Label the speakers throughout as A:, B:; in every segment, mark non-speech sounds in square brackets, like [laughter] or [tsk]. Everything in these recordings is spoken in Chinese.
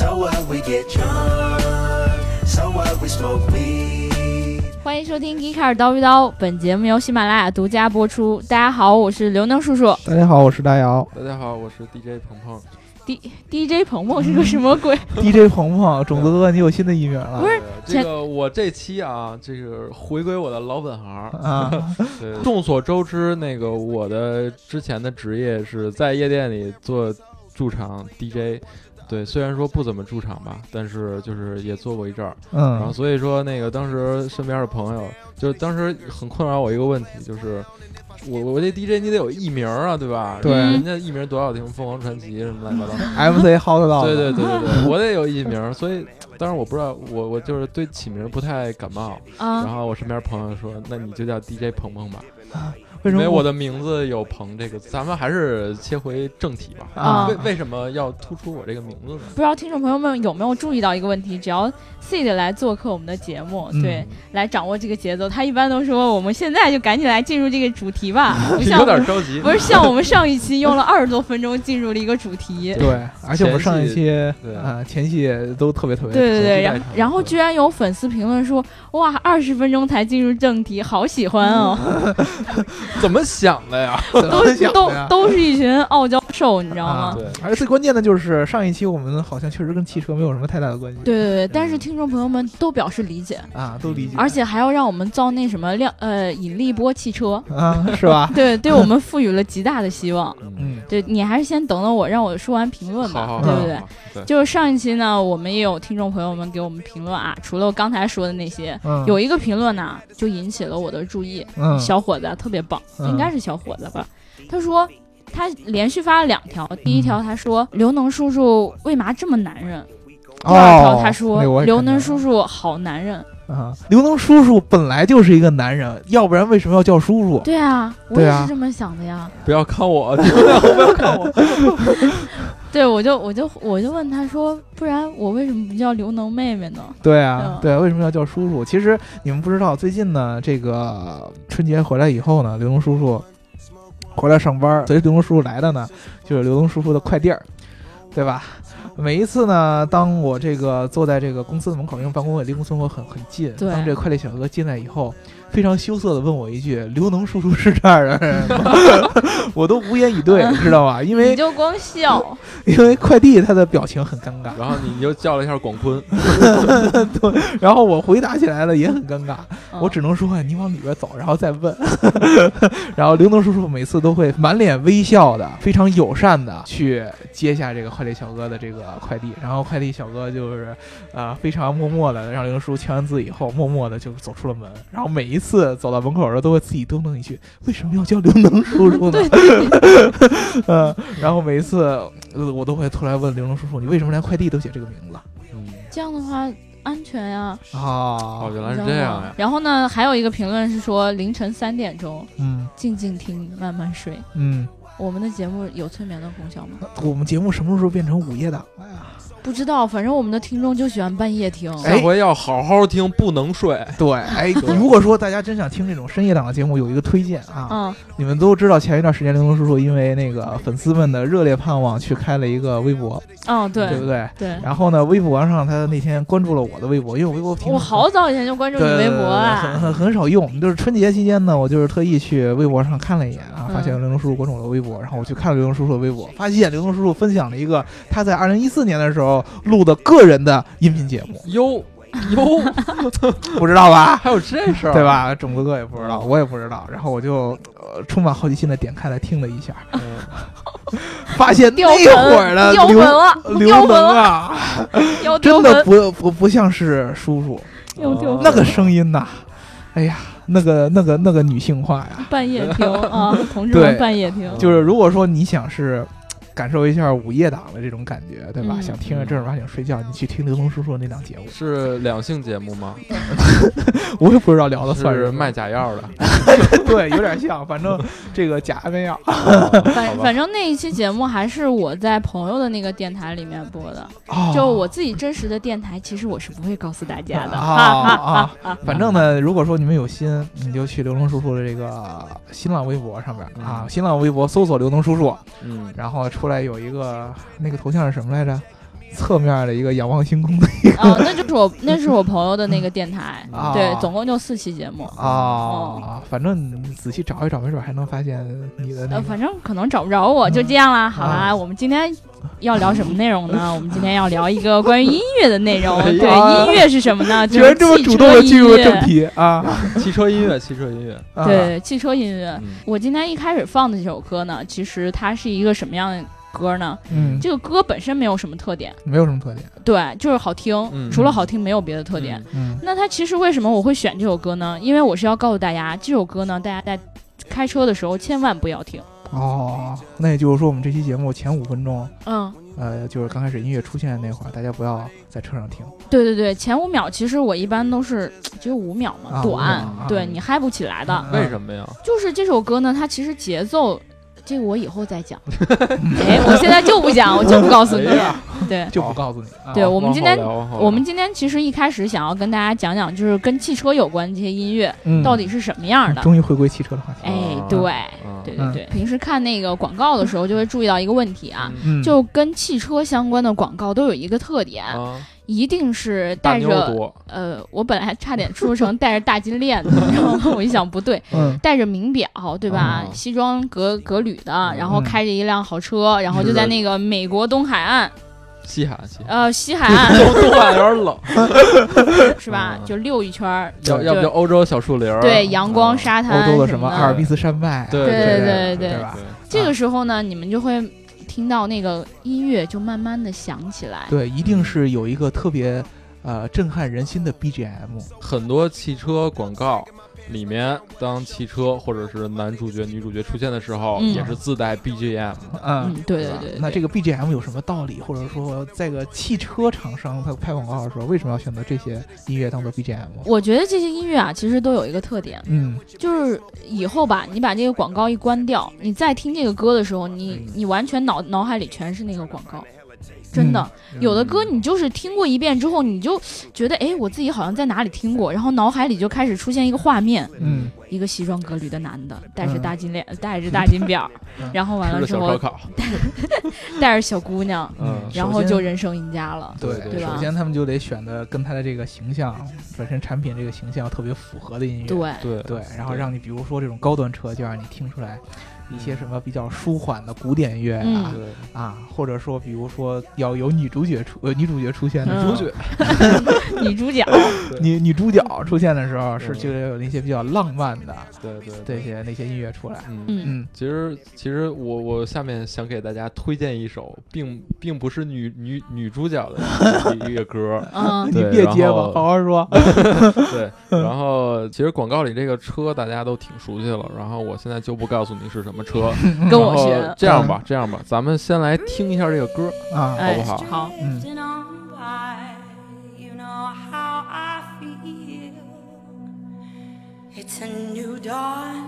A: So what we get drunk, so what we smoke weed.
B: 欢迎收听《g 卡尔叨逼叨》，本节目由喜马拉雅独家播出。大家好，我是刘能叔叔。
C: 大家好，我是大姚
D: 大家好，我是 DJ 鹏鹏。
B: D DJ 鹏鹏是个什么鬼
C: ？DJ 鹏鹏，种子哥，你有新的艺名了
B: 不是
D: 呃这个我这期啊，这个回归我的老本行。
C: 啊？[laughs]
D: 众所周知，那个我的之前的职业是在夜店里做驻场 DJ。对，虽然说不怎么驻场吧，但是就是也做过一阵儿。嗯然后
C: 嗯
D: 所以说，那个当时身边的朋友，就是当时很困扰我一个问题，就是我我这 DJ 你得有艺名啊，对吧？
C: 对
D: 人家艺名多好听，凤凰传奇什么乱七八糟。[laughs]
C: MC 薅得到。
D: 对对对对对，我得有艺名，所以当然我不知道，我我就是对起名不太感冒。然
B: 啊，
D: 后我身边朋友说，那你就叫 DJ 鹏鹏吧，
C: 为什么
D: 因为我的名字有鹏这个字。咱们还是切回正题吧。
C: 啊
D: 为为什么要突出我这个名字呢？
B: 不知道听众朋友们有没有注意到一个问题？只要 Seed 来做客我们的节目，
C: 嗯
B: 对，来掌握这个节奏，他一般都说我们现在就赶紧来进入这个主题吧，[laughs] 不像
D: 有点着急。
B: 不是像我们上一期用了二十多分钟进入了一个主题。[laughs]
C: 对，而且我们上一期
D: 对
C: 啊前戏都特别特别
B: 对对对，然后居然有粉丝评论说，哇，二十分钟才进入正题，好喜欢哦，[laughs]
D: 怎么想的呀？
C: 都
B: 都都是一群傲娇兽，你知道吗
C: 啊？
D: 对，
C: 而最关键的就是上一期我们好像确实跟汽车没有什么太大的关系。
B: 对对对，但是听众朋友们都表示理解，
C: 啊，都理解。
B: 而且还要让我们造那什么量呃引力波汽车，
C: 啊，是吧？[laughs]
B: 对，对我们赋予了极大的希望。
C: 嗯
B: 对你还是先等等我，让我说完评论吧，
D: 好好，
B: 对不对？
D: 对，
B: 就是上一期呢，我们也有听众朋友们给我们评论啊，除了我刚才说的那些，
C: 嗯，
B: 有一个评论呢就引起了我的注意，
C: 嗯
B: 小伙子啊特别棒，
C: 嗯
B: 应该是小伙子吧？他说他连续发了两条，第一条他说刘能叔叔为嘛这么男人？第二条
C: 哦，
B: 他说刘能叔叔好男人。
C: 啊，刘能叔叔本来就是一个男人，要不然为什么要叫叔叔？
B: 对啊，我也是这么想的呀。
D: 不要看我，[laughs] 不要看我。[laughs]
B: 对，我就我就我就问他说，不然我为什么不叫刘能妹妹呢？
C: 对啊
B: 嗯，
C: 对啊，为什么要叫叔叔？其实你们不知道，最近呢，这个春节回来以后呢，刘能叔叔回来上班，随刘东叔叔来的呢，就是刘东叔叔的快递儿，对吧？每一次呢，当我这个坐在这个公司的门口，因为办公室离公司门口很很近，当这个快递小哥进来以后，非常羞涩的问我一句：“刘能叔叔是这儿的人吗？” [laughs] 我都无言以对，知道吧？因为
B: 你就光笑，
C: 因为快递他的表情很尴尬，
D: 然后你就叫了一下广坤，[laughs] 对
C: 然后我回答起来了也很尴尬。
B: 嗯
C: 我只能说你往里边走，然后再问。[laughs] 然后刘能叔叔每次都会满脸微笑的，非常友善的去接下这个快递小哥的这个快递。然后快递小哥就是呃非常默默的让刘能叔叔签完字以后，默默的就走出了门。然后每一次走到门口的时候，都会自己嘟囔一句：“为什么要叫刘能 [laughs] 叔叔呢？”呃，[laughs] 然后每一次呃我都会突然问刘能叔叔：“你为什么连快递都写这个名字
D: 嗯，
B: 这样的话安全呀。？”
C: 啊
D: 哦，，原来是这样呀。
B: 然后呢，还有一个评论是说凌晨三点钟
C: 嗯
B: 静静听，慢慢睡。
C: 嗯，
B: 我们的节目有催眠的功效吗？
C: 我们节目什么时候变成午夜档了呀？
B: 不知道，反正我们的听众就喜欢半夜听。
C: 哎
D: 下回要好好听，不能睡。
C: 对，哎，[laughs] 如果说大家真想听这种深夜档的节目，有一个推荐啊，
B: 嗯，
C: 你们都知道前一段时间刘能叔叔因为那个粉丝们的热烈盼望，去开了一个微博，
B: 哦，对
C: 对不对？
B: 对，
C: 然后呢，微博上他那天关注了我的微博，因为我微博挺
B: 我好早以前就关注你
C: 对
B: 微博
C: 很
B: 啊。
C: 很很少用，就是春节期间呢，我就是特意去微博上看了一眼啊，
B: 嗯
C: 发现刘能叔叔关注我的微博，然后我去看了刘能叔叔的微博，发现刘能叔叔分享了一个他在二零一四年的时候录的个人的音频节目，
D: 哟哟，[laughs]
C: 不知道吧？
D: 还有这事儿，
C: 对？吧？种子哥也不知道，我也不知道。然后我就呃充满好奇心的点开来听了一下，
D: 嗯，[laughs]
C: 发现
B: 掉
C: 那会儿
B: 粉，
C: 的
B: 掉粉
C: 刘
B: 了，
C: 刘能
B: 掉粉了，
C: 啊，[laughs] 真的，不不不像是叔叔那个声音呐，哎呀，那个那个那个女性化呀。
B: 半夜听啊，同志们半夜听。
C: 就是如果说你想是感受一下午夜档的这种感觉，对吧？
B: 嗯
C: 想听着正儿八经睡觉，你去听刘能叔叔那档节目，
D: 是两性节目吗？[laughs]
C: 我也不知道聊的算
D: 是卖假药的。[laughs]
C: 对，有点像，反正这个假安眠药。[laughs]
B: 反反正那一期节目还是我在朋友的那个电台里面播的，
C: 哦
B: 就我自己真实的电台，其实我是不会告诉大家的。
C: 啊啊
B: 哈哈！
C: 反正呢，如果说你们有心，你就去刘能叔叔的这个新浪微博上面啊，
D: 嗯
C: 新浪微博搜索刘能叔叔，
D: 嗯，
C: 然后出来有一个那个头像是什么来着？侧面的一个仰望星空的一个
B: 哦，[laughs] 那就是我那是我朋友的那个电台，
C: 啊
B: 对，总共就四期节目。
C: 啊，反正你仔细找一找，没准还能发现你的那
B: 呃，反正可能找不着我，就这样啦。好啦，
C: 啊
B: 我们今天要聊什么内容呢？我们今天要聊一个关于音乐的内容。
D: 哎
B: 对，音乐是什么呢？
C: 居 [laughs]
B: 就是
C: 然这么主动
B: 汽车音
C: 的进入了
B: 乐
C: 正题啊！
D: 汽车音乐，汽车音乐，
C: 啊，
B: 对，汽车音乐。
D: 嗯
B: 我今天一开始放的这首歌呢，其实它是一个什么样的歌呢？
C: 嗯，
B: 这个歌本身没有什么特点，
C: 没有什么特点。
B: 对，就是好听，
D: 嗯
B: 除了好听没有别的特点。
C: 嗯
B: 那它其实为什么我会选这首歌呢？因为我是要告诉大家，这首歌呢，大家在开车的时候千万不要听。
C: 哦，那也就是说，我们这期节目前五分钟，
B: 嗯，
C: 呃，就是刚开始音乐出现的那会儿，大家不要在车上听。
B: 对对对，前五秒其实我一般都是 [tsk] 只有五秒嘛，
C: 啊
B: 短，
C: 啊
B: 对你嗨不起来的。
C: 嗯
D: 为什么呀？
B: 就是这首歌呢，它其实节奏，这个我以后再讲。哎，我现在就不讲，我就不告诉你对，
C: 就不告诉你啊。
B: 对我们今天我们今天其实一开始想要跟大家讲讲，就是跟汽车有关的这些音乐
C: 嗯
B: 到底是什么样的。
C: 终于回归汽车的话题。
B: 哎
D: 啊，
B: 对，
D: 嗯
B: 对对对，平时看那个广告的时候，就会注意到一个问题啊，
C: 嗯，
B: 就跟汽车相关的广告都有一个特点，
D: 啊，
B: 一定是带着，呃，我本来还差点说成 [laughs] 带着大金链子，然后我一想不对，
C: 嗯
B: 带着名表，对吧？
D: 啊
B: 西装革革履的，然后
C: 嗯
B: 开着一辆好车，然后就在那个美国东海岸，
D: 西海岸，
B: 呃，西海岸
D: 东海岸有点冷，
B: 是吧？
D: 嗯
B: 就溜一圈儿，
D: 要要不就欧洲小树林儿，
B: 对，阳光
D: 啊
B: 沙滩
C: 欧洲的
B: 什
C: 么阿尔卑斯山脉啊，
D: 对
B: 对
C: 对
B: 对
C: 对吧？
B: 这个时候呢，你们就会听到那个音乐就慢慢的响起来。
C: 对，一定是有一个特别呃震撼人心的 BGM。
D: 很多汽车广告里面，当汽车或者是男主角、女主角出现的时候，
B: 嗯
D: 也是自带 BGM。
C: 嗯，
B: 嗯，对对对。
C: 那这
B: 个
C: 个 BGM 有什么道理，或者说在个汽车厂商他拍广告的时候为什么要选择这些音乐当做 BGM？
B: 我觉得这些音乐啊，其实都有一个特点，
C: 嗯
B: 就是以后吧，你把这个广告一关掉，你再听这个歌的时候，你你完全脑脑海里全是那个广告。真的，有的歌你就是听过一遍之后，你就觉得，哎，我自己好像在哪里听过，然后脑海里就开始出现一个画面，
C: 嗯。
B: 一个西装革履的男的，戴着
C: 嗯
B: 大金链，戴着大金表
C: 嗯，
B: 然后完了之后
D: 着小烧烤，[laughs]
B: 带着小姑娘，
D: 嗯。
B: 然后就人生赢家了。
C: 对
D: 对
B: 对吧？
C: 首先他们就得选的跟他的这个形象本身产品这个形象特别符合的音乐。
B: 对，
D: 对。
C: 对，然后让你比如说这种高端车，就让你听出来一些什么比较舒缓的古典乐啊、啊，或者说比如说要有女主角出呃女主角出现的时
B: 嗯
C: 候，
D: 主角
B: 女主角，[laughs]
C: 女女主角出现的时候是
D: 嗯
C: 就得有那些比较浪漫的
D: 对对
C: 这些那些音乐出来。
D: 嗯。
B: 嗯，
C: 嗯
D: 其实，其实我我下面想给大家推荐一首，并并不是女女女主角的一个歌，
B: 嗯 [laughs]
C: 你别
D: 接吧，
C: 好好说。[laughs]
D: 对。然后，其实广告里这个车大家都挺熟悉了，然后我现在就不告诉你是什么车，
B: 跟我
D: 然后
B: 学，
D: 这样吧，这样吧，咱们先来听一下这个歌，
C: 啊，
B: 哎，
D: 好不好
B: 好.
E: It's a new dawn.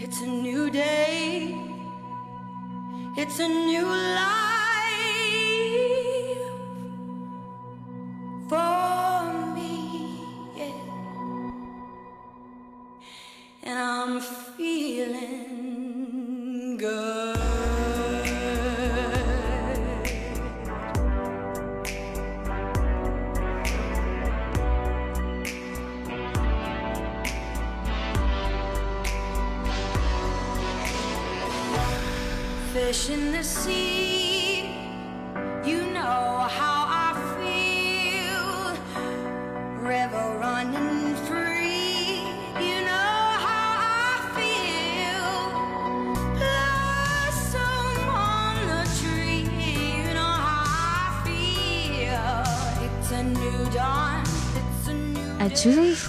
E: It's a new day. It's a new life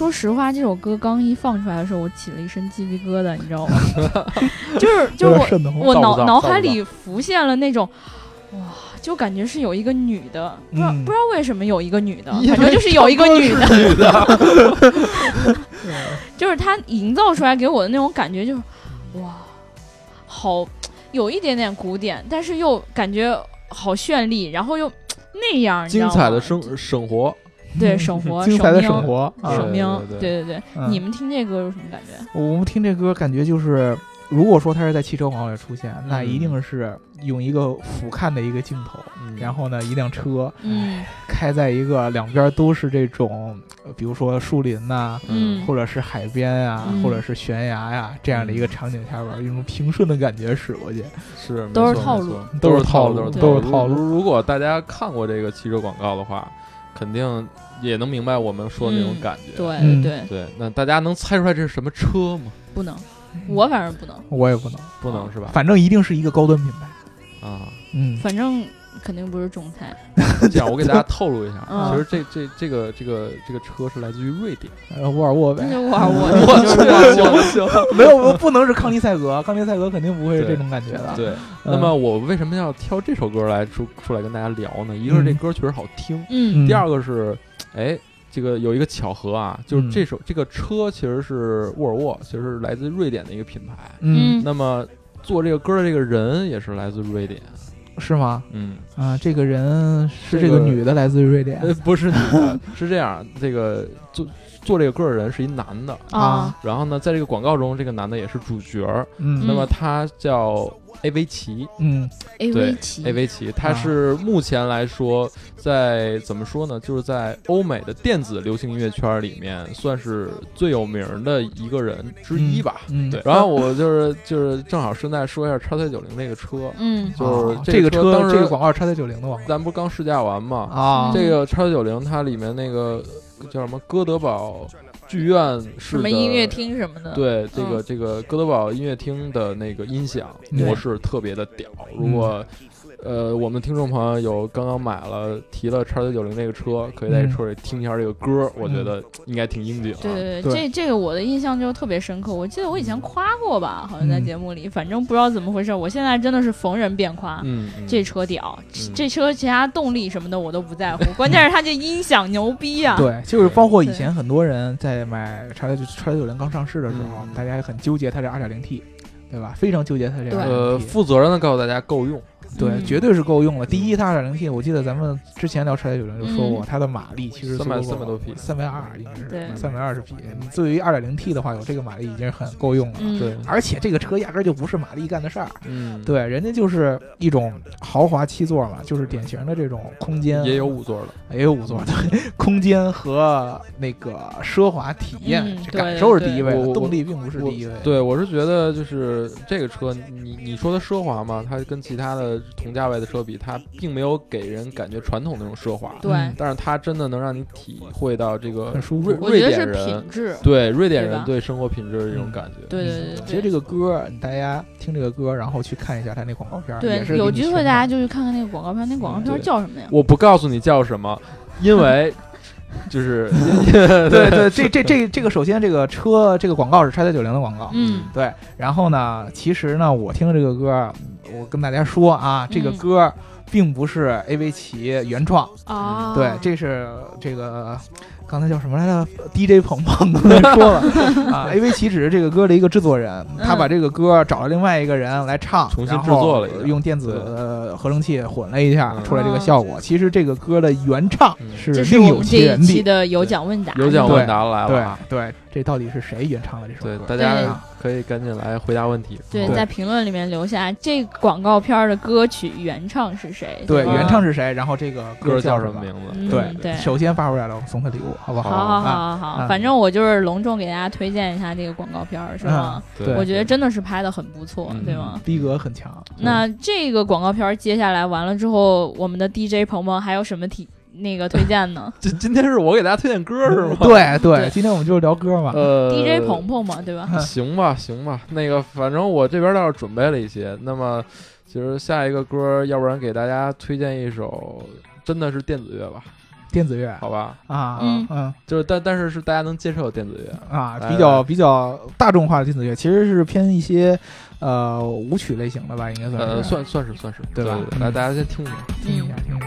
B: 说实话，这首歌刚一放出来的时候，我起了一身鸡皮疙瘩，你知道吗？[laughs] 就是就是我。我脑脑海里浮现了那种，哇，就感觉是有一个女的，不知道、
C: 嗯
B: 不知道为什么有一个女的，反正就是有一个女的，
D: 女的，[laughs]
B: 就是她营造出来给我的那种感觉，就是哇，好有一点点古典，但是又感觉好绚丽，然后又那样，
D: 精彩的生生活，
B: 对生活，
C: 精彩的
B: 生
C: 生活啊。
B: 命，生命，
D: 对对
B: 对。你们听这歌有什么感觉？
C: 我们听这歌感觉就是如果说它是在汽车广告里出现，那
D: 嗯
C: 一定是用一个俯瞰的一个镜头，
D: 嗯。
C: 然后呢，一辆车
B: 嗯。
C: 开在一个两边都是这种，呃比如说树林呐、
B: 嗯。
C: 或者是海边啊，
B: 嗯。
C: 或者是悬崖呀、这样的一个场景下边儿，用种平顺的感觉驶过去。
D: 是
B: 都是套路
C: 都是
D: 都套
C: 套路。
D: 都
C: 都是套路。
D: 如如果大家看过这个汽车广告的话，肯定也能明白我们说的那种
B: 嗯
D: 感觉。
B: 对
C: 嗯
B: 对，
D: 对，那大家能猜出来这是什么车吗？
B: 不能，我反正不能，
C: 我也不能，
D: 不能是吧？
C: 反正一定是一个高端品牌。
D: 啊，
C: 嗯，
B: 反正肯定不是种菜。[laughs]
D: 这样我给大家透露一下，
B: 嗯
D: 其实这这这个这个这个车是来自于瑞典。
C: 呃，沃尔沃呗
B: 沃尔沃，
D: 我
B: 那就是沃尔沃。
D: 行行。
C: 没有，不能是康尼赛格，康尼赛格肯定不会是这种感觉的。
D: 对，
C: 嗯
D: 那么我为什么要挑这首歌来出出来跟大家聊呢？一个是这
C: 嗯
D: 歌确实好听，
B: 嗯
D: 第二个是，哎，这个有一个巧合啊，就是
C: 嗯
D: 这首这个车其实是沃尔沃，其实是来自瑞典的一个品牌。
C: 嗯，
D: 那么做这个歌的这个人也是来自瑞典。
C: 是吗？
D: 嗯，
C: 啊，这个人是
D: 这个
C: 女的，来自于瑞典
D: 呃，不是女的，是这样，这个做做这个歌的人是一男的。
B: 啊，
D: 然后呢，在这个广告中，这个男的也是主角。
C: 嗯
D: 那么他叫 A 维奇，
C: 嗯
B: ，A
D: 对
B: 维奇
D: ，A V 奇，他
C: 啊。
D: 是目前来说，在怎么说呢，就是在欧美的电子流行音乐圈里面，算是最有名的一个人之一吧。
C: 嗯，
D: 对，然后我就是就是正好顺带说一下叉 C 九零那个车，
B: 嗯。
D: 就是
C: 啊这个
D: 车当时
C: 这个广告叉 C 九零的广告。
D: 咱不是刚试驾完嘛？
C: 啊，
D: 这个叉 C 九零它里面那个叫什么哥德堡剧院式
B: 什么
D: 的
B: 音乐厅什么的。
D: 对，这个
B: 嗯
D: 这个哥德堡音乐厅的那个音响模式特别的屌。如
C: 嗯
D: 果呃我们听众朋友有刚刚买了提了叉九九零那个车，可以在车里听一下这个歌，我觉得应该挺应景啊。
B: 对对
C: 对
B: 这这个我的印象就特别深刻。我记得我以前夸过吧，好像在
C: 嗯
B: 节目里，反正不知道怎么回事，我现在真的是逢人便夸。
D: 嗯，嗯
B: 这车屌，
D: 嗯
B: 这车其他动力什么的我都不在乎，[laughs] 关键是它这音响牛逼啊！
C: 对，就是包括以前很多人在买叉叉九零刚上市的时候，
D: 嗯
C: 大家也很纠结它这二点零 T，对吧？非常纠结它这个
D: 呃，
C: 点零 T。
D: 负责任的告诉大家够用。
C: 对，
B: 嗯。
C: 绝对是够用了。第一，它二点零 T，我记得咱们之前聊车九九零就说过，
B: 嗯
C: 它的马力其实
D: 300 300多匹。
C: 三百二应该是三百二十匹。你作为二点零 T 的话，有这个马力已经很够用了。
B: 嗯，
D: 对，
C: 而且这个车压根儿就不是马力干的事儿，
D: 嗯，
C: 对，人家就是一种豪华七座嘛，就是典型的这种空间，
D: 也有五座的。
C: 也有五座，的，[laughs] 空间和那个奢华体验，感受是第一位动力并不是第一位。
D: 对，我是觉得就是这个车，你你说它奢华嘛，它跟其他的同价位的车比，它并没有给人感觉传统那种奢华，
B: 对，
C: 嗯
D: 但是它真的能让你体会到这个
C: 很舒服
D: 瑞
B: 我觉得是
D: 瑞典人
B: 品质。
D: 对瑞典人
B: 对
D: 生活品质的这种
C: 嗯
D: 感觉。
B: 对对对对，
C: 其实这个歌儿，大家听这个歌儿，然后去看一下它那广告片儿，
B: 对
C: 也是
B: 有机会大家就去看看那个广告片，那广告片
D: 对
B: 叫什么呀？
D: 我不告诉你叫什么，因为 [laughs] 就是 [laughs]
C: 对对，这这这 [laughs] 这个首先这个车这个广告是叉 C 九零的广告，
B: 嗯
C: 对，然后呢，其实呢，我听这个歌，我跟大家说啊，这个
B: 嗯。
C: 歌儿并不是 A V 奇原创，
B: 啊，
C: 对，这是这个刚才叫什么来着？DJ 鹏鹏。刚 [laughs] 才说了啊，A V 奇只是这个歌的一个制作人，他把这个歌找了另外一个人来唱，
D: 重新
C: 然后
D: 制作了
C: 用电子呃合成器混了一下，
D: 嗯。
C: 出来这个效果。其实这个歌的原唱
D: 嗯。
C: 是
B: 这是
C: 另有
B: 我们这一
C: 其人的。
B: 期的有奖问答，
D: 有奖
C: 对。
D: 问答来了
C: 对
D: 啊！
C: 对，这到底是谁原唱的这首
D: 对，
C: 歌？
D: 大家可以赶紧来回答问题。
B: 对，
C: 对
B: 在评论里面留下这广告片的歌曲原唱是谁？
C: 对，原唱是谁？然后这个
D: 歌
C: 叫
D: 什么？名字？
B: 嗯
C: 对
B: 对
C: 首先发出来了，我送他礼物，好不
B: 好
C: 好？
B: 好好
C: 啊
B: 好好，
C: 啊
B: 反正我就是隆重给大家推荐一下这个广告片儿，是吗？
D: 对
B: 我觉得真的是拍的很不错，
D: 嗯
B: 对吗？
C: 逼格很强。
B: 那这个广告片儿接下来完了之后，我们的 DJ 鹏鹏还有什么提那个推荐呢 [laughs]
D: 今今天是我给大家推荐歌是吗？
C: 对 [laughs] 对
B: 对，
C: 今天我们就是聊歌嘛。
D: 呃？[laughs]
B: DJ 鹏鹏嘛，对吧？
D: 行吧，行吧，那个反正我这边倒是准备了一些。那么，其实下一个歌，要不然给大家推荐一首，真的是电子乐吧，
C: 电子乐
D: 好吧？
C: 啊，
B: 嗯
C: 嗯
D: 就是但但是是大家能接受的电子乐。
C: 啊，比较比较大众化的电子乐，其实是偏一些呃舞曲类型的吧，应该算是。
D: 呃，算算是算是，
C: 对吧
D: 对
C: 嗯
D: 来，大家先听一下。
C: 听一下，听一下。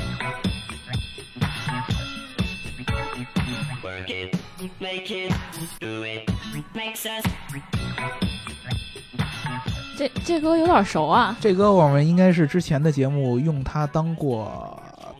B: 这这歌有点熟啊。
C: 这歌我们应该是之前的节目用它当过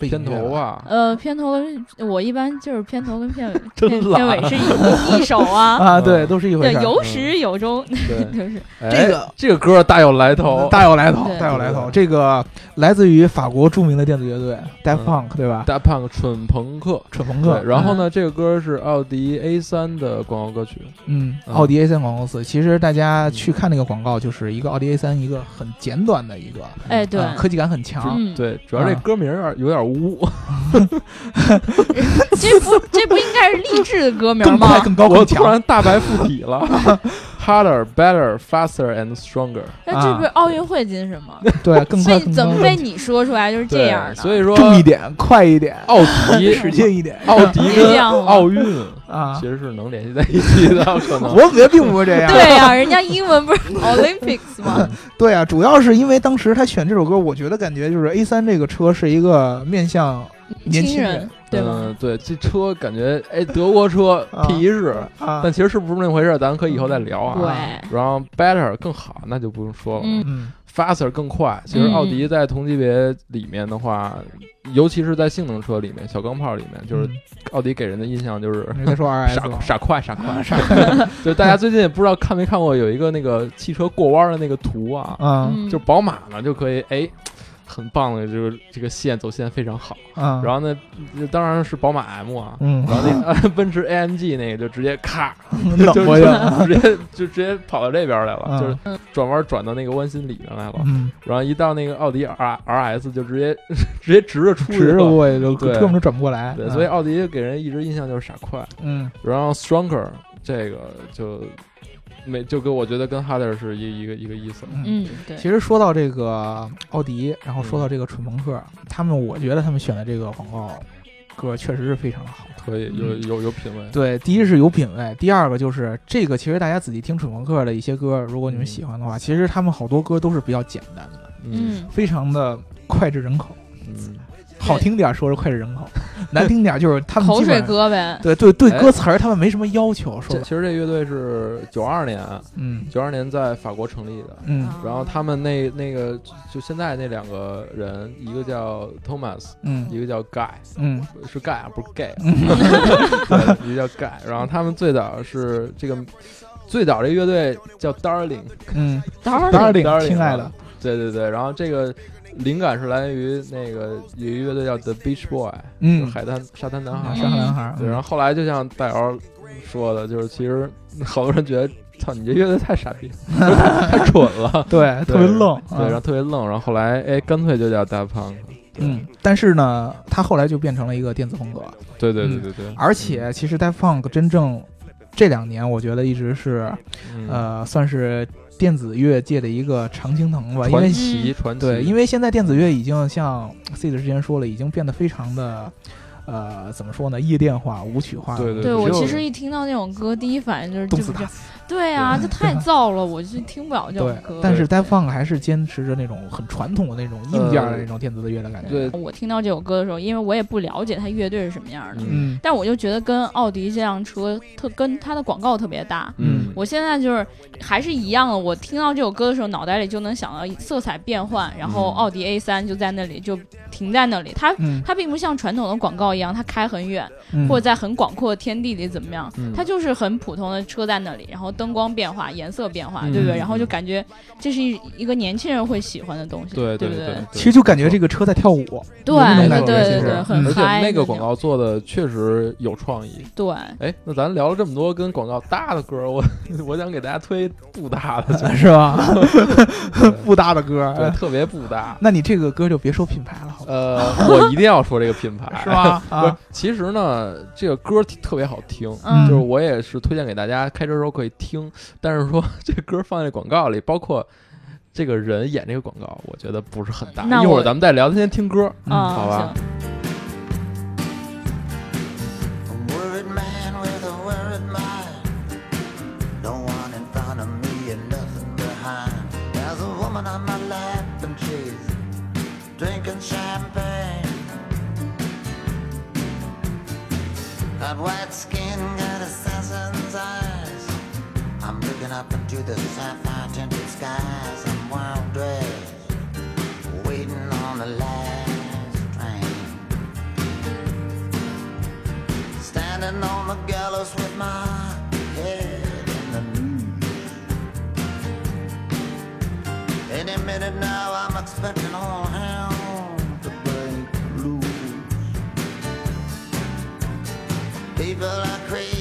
D: 片。头啊，
B: 呃，片头我一般就是片头跟片尾 [laughs] 片片尾是一一首啊。[laughs]
C: 啊，对，
D: 嗯
C: 都是一回
B: 对，
C: 事儿。
B: 有始有终，
D: 对，[laughs]
B: 就是
D: 哎
C: 这个
D: 这个歌大有来头，
C: 大有来头，大有来头。这个来自于法国著名的电子乐队 Daft
D: 嗯
C: Punk，对吧？
D: 带 Punk，蠢朋克。
C: 蠢朋克，。
D: 然后呢，这个歌是奥迪 A 三的广告歌曲。
C: 嗯，
D: 嗯
C: 奥迪 A 三广告公司，其实大家去看那个广告，就是一个奥迪 A 三，一个很简短的一个，
B: 哎，对，
C: 啊科技感很强。
B: 嗯，
D: 对，主要这
C: 啊
D: 歌名有点有点污，[laughs]
B: 这不这不应该是励志的歌名
C: 更快、
B: 吗？
C: 更高、
D: 我
C: 更强。
D: 突然大白附体了，[laughs] harder, better, faster and stronger。
B: 那这不是奥运会精神吗？[laughs]
C: 对，更快。
B: 怎么被你说出来就是这样的？
D: 所以说
C: 重一点，快一点，
D: 奥迪
C: 使劲一点
D: 奥迪跟奥运
C: 啊
D: 其！实是能联系在一起的，[laughs] 可能。
C: 我觉得并不是这样。
B: 对呀、人家英文不是 Olympics 吗？[laughs]
C: 对啊，主要是因为当时他选这首歌，我觉得感觉就是 A 三这个车是一个面向年轻
B: 人对吧？
D: 嗯，对，这车感觉哎，德国车
C: 啊
D: 皮实，
C: 啊
D: 但，其实是不是那回事儿，咱可以以后再聊啊。
B: 对，
D: 然后 better 更好，那就不用说了。
B: 嗯
C: 嗯
D: faster 更快。其实
B: 嗯
D: 奥迪在同级别里面的话，尤其是在性能车里面，小钢炮里面，就是
C: 嗯
D: 奥迪给人的印象就是
C: 你在说 RS
D: 傻
C: 快
D: 傻快傻快。
C: 傻 [laughs]
D: 就大家最近也不知道看没看过有一个那个汽车过弯的那个图啊，
C: 啊
B: 嗯，
D: 就宝马呢就可以哎。很棒的，就是这个线走线非常好。
C: 啊，
D: 然后呢，当然是宝马 M 啊，
C: 嗯，
D: 然后那个 [laughs] 奔驰 AMG 那个就直接咔，[laughs]
C: 冷
D: 就
C: 过去了，
D: 就 [laughs] 直接就直接跑到这边来了，
C: 嗯
D: 就是转弯转到那个弯心里面来了。
C: 嗯，
D: 然后一到那个奥迪 R R S 就直接直接直着出去
C: 直着
D: 了。
C: 过去就
D: 对
C: 根本就转不过来。
D: 对，
C: 啊
D: 所以奥迪给人一直印象就是傻快。
C: 嗯
D: 然后 Stronger 这个就没就跟我觉得跟 Harder 是一一个一个意思。
C: 嗯。
B: 嗯，对，
C: 其实说到这个奥迪，然后说
D: 嗯
C: 到这个蠢朋克，他们我觉得他们选的这个广告歌确实是非常的好。
D: 可以有有有品味。
C: 对，第一是有品位，第二个就是这个，其实大家仔细听蠢朋克的一些歌，如果你们喜欢的话，其实他们好多歌都是比较简单的，
D: 嗯
B: 嗯，
C: 非常的脍炙人口。
D: 嗯，
C: 好听点说是脍炙人口，[laughs] 难听点就是他们 [laughs]
B: 口水
C: 基本上
B: 歌呗。
C: 对对对，
D: 哎。
C: 歌词儿他们没什么要求，说
D: 其实这乐队是九二年
C: 嗯。
D: 九二年在法国成立的。
C: 嗯。
D: 然后他们那那个就现在那两个人，一个叫 Thomas，
C: 嗯。
D: 一个叫 Guy，
C: 嗯。
D: 是 Guy 啊，不是 gay，[laughs] 对，一个叫 Guy。然后他们最早是这个最早这乐队叫 Darling，
C: 嗯。Darling，，Darling，亲爱的。
D: 啊，对对对。然后这个灵感是来源于那个有一个乐队叫 The Beach Boy，就是
C: 嗯，
D: 海滩沙滩男孩。
C: 沙滩男孩儿，
D: 对，然后后来就像大姚说的，就是其实好多人觉得，操，你这乐队太傻逼，[laughs] 太蠢了。
C: 对特别愣，
D: 对，然后
C: 啊
D: 特别愣，然后后来哎，干脆就叫 Daft Punk。
C: 嗯，但是呢，他后来就变成了一个电子风格，
D: 对对对
C: 嗯
D: 对。对，
C: 而且其实 Daft Punk 真正这两年，我觉得一直是
D: 嗯。
C: 呃，算是电子乐界的一个常青藤吧，因
D: 传
C: 为
D: 奇传奇，
C: 对，因为现在电子乐已经像 C 的之前说了，已经变得非常的呃，怎么说呢，夜店化、舞曲化，
D: 对对
B: 对我其实一听到那种歌，第一反应就是这不这
C: 动次打次。
B: 对啊，这太燥了，我就听不了这种歌。，
C: 但是 Daft Punk 还是坚持着那种很传统的那种硬件的
D: 呃
C: 那种电子乐的感觉。
D: 对，
B: 我听到这首歌的时候，因为我也不了解他乐队是什么样的，
C: 嗯。
B: 但我就觉得跟奥迪这辆车特跟它的广告特别搭。
C: 嗯。
B: 我现在就是还是一样的，我听到这首歌的时候，脑袋里就能想到色彩变换，然后
D: 嗯。
B: 奥迪 A 三就在那里就停在那里，它。
C: 嗯，
B: 它并不像传统的广告一样，它开很远，
C: 嗯。
B: 或者在很广阔的天地里怎么样，
D: 嗯。
B: 它就是很普通的车在那里，然后灯光变化、颜色变化，
D: 嗯
B: 对不对？
D: 嗯
B: 然后就感觉这是一一个年轻人会喜欢的东西，
D: 对
B: 对不
D: 对对，
C: 其实就感觉这个车在跳舞，
B: 对对对对对，很
C: 嗯
D: 而且。那个广，告做的确实有创意。
B: 对，
D: 哎，那咱聊了这么多跟广告搭的歌，我我想给大家推不搭的，[laughs] 就是
C: 是吧？[laughs] 不搭的歌，
D: 对，特别不搭。
C: 那你这个歌就别说品牌了，好吧？
D: 呃，我一定要说这个品牌，[laughs]
C: 是吧？
D: 不是
C: 啊，，
D: 其实呢，这个歌特别好听，
B: 嗯
D: 就是我也是推荐给大家开车时候可以听。听但是说 [laughs] 这歌放在广告里包括这个人演这个广告我觉得不是很
B: 大
D: 一会儿咱们再聊先听歌
C: 嗯
D: 好吧
A: ？Champagne, got white skin. Got looking up into the sapphire tinted skies. I'm wild dressed, waiting on the last train. Standing on the gallows with my head in the noose. Any minute now, I'm expecting all hell. People are crazy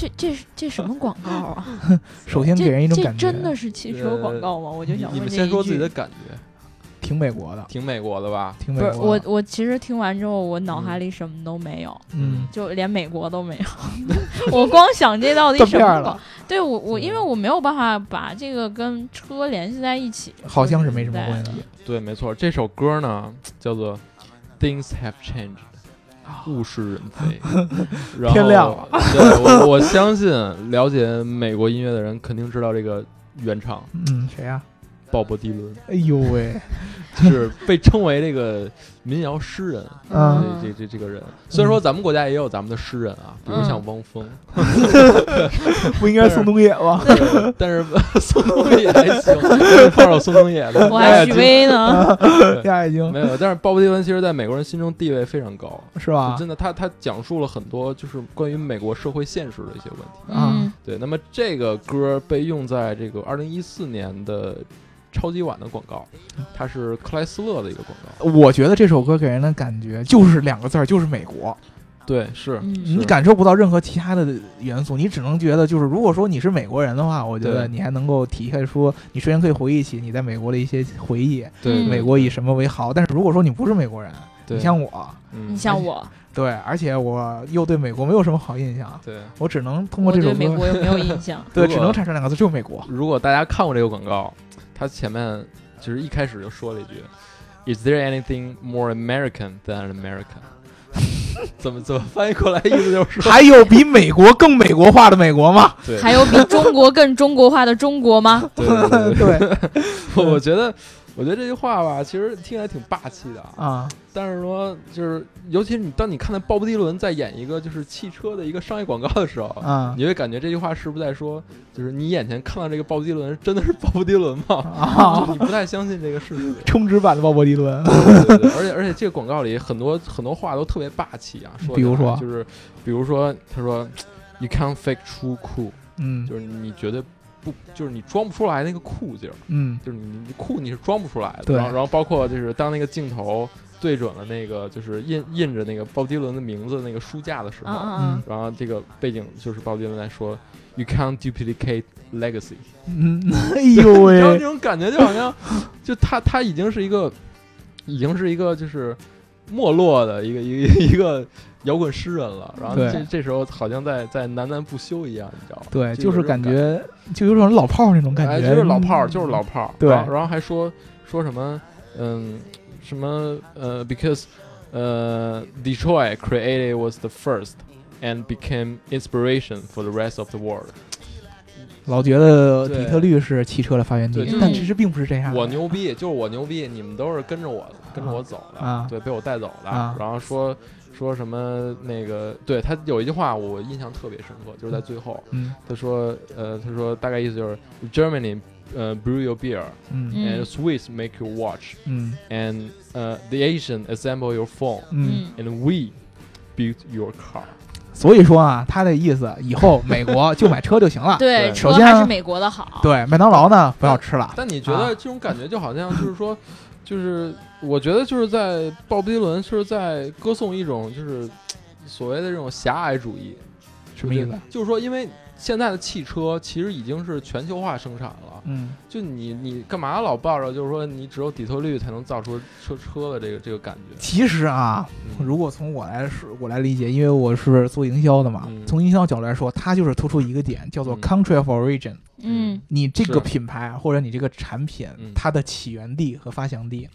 B: 这这是这什么广告啊？[laughs] [laughs]
C: 首先
B: 这
C: 给人一种感觉，
B: 这真的是汽车广告吗？我就想
D: 你
B: 问这一
D: 们先说自己的感觉，[laughs]
C: 挺美国的，
D: 挺美国的吧？
B: 不是
C: 挺美国的。
B: 我，我其实听完之后，我脑海里什么都没有，
C: 嗯，
B: 就连美国都没有。我光想这到底
C: 断
B: 什么广对我我因为我没有办法把这个跟车联系在一起，
C: 好像是没什么关系。
D: 对，没错，这首歌呢叫做《Things Have Changed》。物是人非，[laughs] 然后
C: 天亮了。
D: 对我我相信了解美国音乐的人肯定知道这个原唱。
C: 嗯，谁呀？
D: 鲍勃迪伦。
C: 哎呦喂，
D: 是被称为这个民谣诗人。
C: 嗯 [laughs]
D: 这这这这个人，虽然说咱们国家也有咱们的诗人啊，比如像
B: 嗯
D: 汪峰，[laughs]
C: 不应该宋冬野吗？
D: 但是 [laughs] 宋冬野还行，放首宋冬野的，
B: 我还许巍呢，
C: 已经
D: 没有，但是鲍勃迪伦其实在美国人心中地位非常高，
C: 是吧？
D: 真的，他他讲述了很多就是关于美国社会现实的一些问题。
C: 啊
B: 嗯。
D: 对，那么这个歌被用在这个二零一四年的超级碗的广告，它是克莱斯勒的一个广告。
C: 我觉得这首歌给人的感觉就是两个字儿，就是美国。
D: 对，是，
B: 嗯
D: 是
C: 你感受不到任何其他的元素，你只能觉得就是，如果说你是美国人的话，我觉得你还能够体会出，你虽然可以回忆起你在美国的一些回忆，
D: 对，
B: 嗯
C: 美国以什么为豪。但是如果说你不是美国人，你像我，
D: 嗯
B: 你像我，
C: 对，而且我又对美国没有什么好印象，
D: 对。
C: 我只能通过这首歌，
B: 对美国又没有印象。[laughs]
C: 对，只能产生两个字，就是美国。
D: 如果大家看过这个广告，它前面其实一开始就说了一句：“Is there anything more American than an American？” [laughs] 怎么怎么翻译过来，意思就是，
C: 还有比美国更美国化的美国吗？
D: 对
B: 还有比中国更中国化的中国吗？
D: 对对对 [laughs] 对
C: 对 [laughs]
D: 我我觉得，我觉得这句话吧，其实听起来挺霸气的啊。
C: 啊，
D: 但是说，就是尤其是你当你看到鲍勃迪伦在演一个就是汽车的一个商业广告的时候，
C: 啊。
D: 你会感觉这句话是不是在说，就是你眼前看到这个鲍勃迪伦真的是鲍勃迪伦吗？
C: 啊。
D: 就你不太相信这个事实。
C: 充值版的鲍勃迪伦，
D: 对对对，而且而且这个广告里很多很多话都特别霸气啊，说
C: 比如说？
D: 就是比如说他说，You can't fake true cool，
C: 嗯。
D: 就是你绝对不就是你装不出来那个酷劲儿。
C: 嗯
D: 就是你你酷你是装不出来的。
C: 对
D: 然后然后包括就是当那个镜头对准了那个就是印印着那个鲍迪伦的名字的那个书架的时候，
B: 嗯
D: 然后这个背景就是鲍迪伦在说，You can't duplicate legacy，
C: 嗯，[laughs] 哎呦喂，
D: 然后那种感觉就好像就他他已经是一个已经是一个就是没落的一个一个 [laughs] 一个摇滚诗人了，然后这这时候好像在在喃喃不休一样，你知道吗？
C: 对，
D: 就
C: 就是感觉就有种老炮儿那种感
D: 哎，
C: 觉，
D: 就是老炮儿，
C: 嗯
D: 就是老炮儿。
C: 对
D: 然后还说说什么，嗯，什么呃，because 呃，Detroit created was the first and became inspiration for the rest of the world。
C: 老觉得底特律是汽车的发源地但其实并不是这样。
D: 我牛逼，就是我牛逼，你们都是跟着我跟着我走了，
C: 啊
D: 对，被我带走了。
C: 啊
D: 然后说说什么那个，对他有一句话我印象特别深刻，就是在最后，
C: 嗯
D: 他说呃，他说大概意思就是 Germany 呃 brew your beer
C: 嗯
D: and
B: 嗯
D: Swiss make your watch。
C: 嗯
D: and uh, the Asian assemble your phone,
C: 嗯，
B: 嗯
D: ，and we build your car。
C: 所以说啊，他的意思以后美国就买车就行了。
B: 对，
C: 首先
B: 还是美国的好。
C: 对，麦当劳呢不要吃了。
D: 但你觉
C: 啊
D: 得这种感觉就好像就是说，就是我觉得就是在鲍勃迪伦是在歌颂一种就是所谓的这种狭隘主义，
C: 什么意思？
D: 就是说，因为现在的汽车其实已经是全球化生产了，
C: 嗯，
D: 就你你干嘛老抱着就是说你只有底特律才能造出车车的这个这个感觉？
C: 其实啊，
D: 嗯
C: 如果从我来说，我来理解，因为我是做营销的嘛，
D: 嗯。
C: 从营销角度来说，它就是突出一个点，叫做
D: 嗯。
C: country of origin，、
B: 嗯。
C: 你这个品牌或者你这个产品
D: 嗯
C: 它的起源地和发祥地，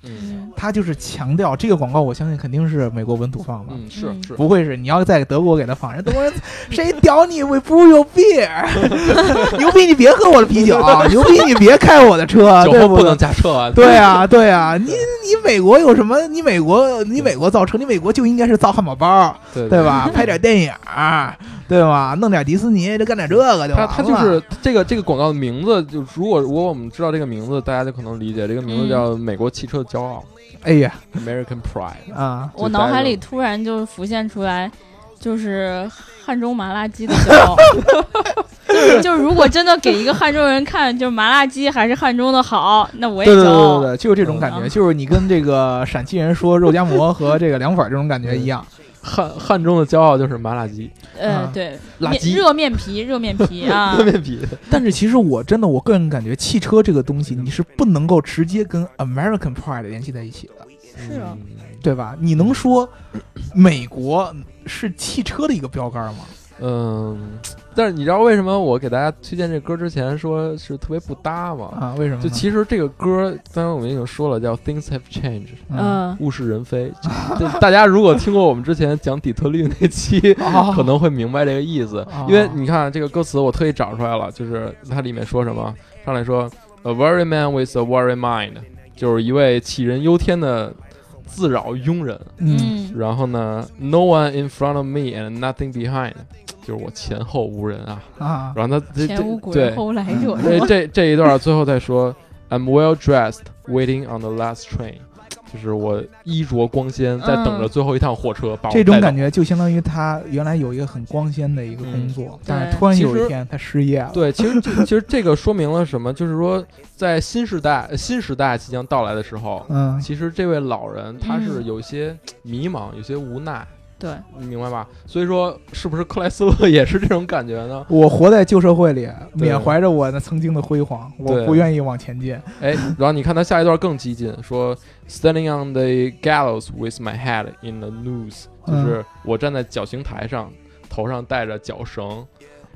C: 它就是强调这个广告，我相信肯定是美国本土放的。
D: 嗯，是
B: 嗯。
D: 是，
C: 不会是你要在德国给他放，人德国人 [laughs] 谁屌你？We brew your beer，[laughs] 牛逼你别喝我的啤酒，啊 [laughs] 牛逼你别开我的车，对不对
D: 酒后不能？驾车啊。
C: 对啊，对啊，你你美国有什么？你美国你美国造车，你美国就应该是造汉堡包，
D: 对
C: 对？吧？拍点电影，对吧？弄点迪士尼，就干点这个就完
D: 它
C: 了。
D: 它就是这个这个广告的名字，就如果如果我们知道这个名字，大家就可能理解这个名字
B: 嗯
D: 叫美国汽车的骄傲
C: 哎呀
D: （American Pride）。
C: 啊，
B: 我脑海里突然就浮现出来，就是汉中麻辣鸡的 [laughs] 骄傲。[laughs] 就是，如果真的给一个汉中人看，就是麻辣鸡还是汉中的好，那我也
C: 对对对
B: 骄傲。
C: 对对，就是这种感觉，
B: 嗯
C: 就是你跟这个陕西人说肉夹馍和这个凉粉儿这种感觉一样。[laughs]
D: 汉汉中的骄傲就是麻辣鸡、
B: 呃
C: 啊，
B: 对，
C: 辣鸡
B: 热面皮，热面皮啊 [laughs]
D: 热，面皮。
C: 但是其实我真的，我个人感觉汽车这个东西，你是不能够直接跟 American Pride 联系在一起的，
B: 是啊
D: 嗯
C: 对吧？你能说美国是汽车的一个标杆吗？
D: 嗯，但是你知道为什么我给大家推荐这歌之前说是特别不搭吗？
C: 啊，为什么？
D: 就其实这个歌，刚刚我们已经说了，叫 Things Have Changed，
C: 嗯，
B: 嗯，
D: 物是人非。就 [laughs] 大家如果听过我们之前讲底特律那期，[laughs]
C: 哦
D: 可能会明白这个意思
C: 哦。
D: 因为你看这个歌词，我特意找出来了，就是它里面说什么，上来说 A worry man with a worry mind，就是一位杞人忧天的自扰庸人。
C: 嗯
B: 嗯
D: 然后呢，No one in front of me and nothing behind，就是我前后无人啊。
C: 啊，
D: 然后他这
B: 前无古
D: 这对
B: 人后无来者，
D: 这这这一段最后再说，I'm well dressed, waiting on the last train，就是我衣着光鲜，在等着最后一趟火车把我
C: 这种感觉就相当于他原来有一个很光鲜的一个工作，但是突然有一天他失业了。
D: 对，其实其实这个说明了什么？就是说，在新时代新时代即将到来的时候，
C: 嗯，
D: 其实这位老人他是
B: 嗯
D: 有些迷茫，有些无奈，
B: 对，
D: 你明白吧？所以说，是不是克莱斯勒 [laughs] 也是这种感觉呢？
C: 我活在旧社会里，缅怀着我那曾经的辉煌，我不愿意往前进。
D: 哎，然后你看他下一段更激进，说 “Standing on the gallows with my head in the noose”，就是我站在绞刑台上，头上戴着绞绳。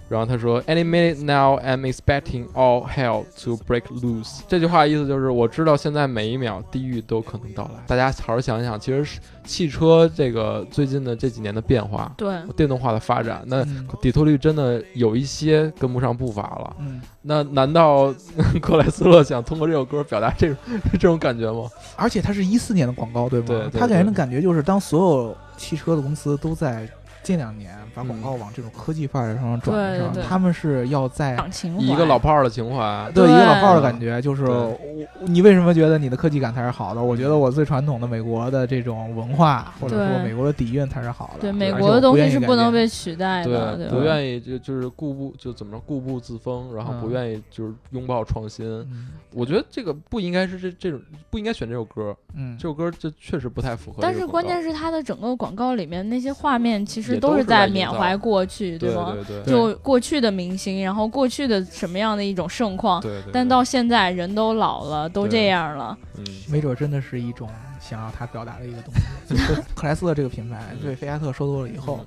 D: 然后他说，“Any minute now, I'm expecting all hell to break loose。”这句话意思就是，我知道现在每一秒地狱都可能到来。大家好好想一想，其实是汽车这个最近的这几年的变化，
B: 对，
D: 电动化的发展，那
C: 嗯
D: 底特律真的有一些跟不上步伐了。
C: 嗯，
D: 那难道 [laughs] 克莱斯勒想通过这首歌表达这种 [laughs] 这种感觉吗？
C: 而且它是一四年的广告，对吗？
D: 对对
C: 他给人的感觉就是，当所有汽车的公司都在近两年把广告往这种科技发展上转的时候，
B: 对对。对
C: 他们是要在
D: 一个老炮儿的情怀，
C: 对
B: 对。
C: 一个老炮儿的感觉，就是我你为什么觉得你的科技感才是好的？我觉得我最传统的美国的这种文化，或者说美国的底蕴才是好的。
B: 对美国的东西是不能被取代的，
D: 对，不愿意就就是固步就怎么着固步自封，然后不
C: 嗯
D: 愿意就是拥抱创新。
C: 嗯。
D: 我觉得这个不应该是这这种不应该选这首歌，
C: 嗯。
D: 这首歌这确实不太符合
B: 但。是关键是它的整个广告里面那些画面，其实
D: 都
B: 是
D: 在
B: 缅怀过去，
D: 对
B: 吗？
D: 对对
B: 就过去的明星，然后过去的什么样的一种盛况，
D: 对对，
B: 但到现在人都老了，都这样了，
D: 嗯
C: 没准真的是一种想要他表达的一个东西。[laughs] 就是克莱斯勒这个品牌被菲亚特收购了以后，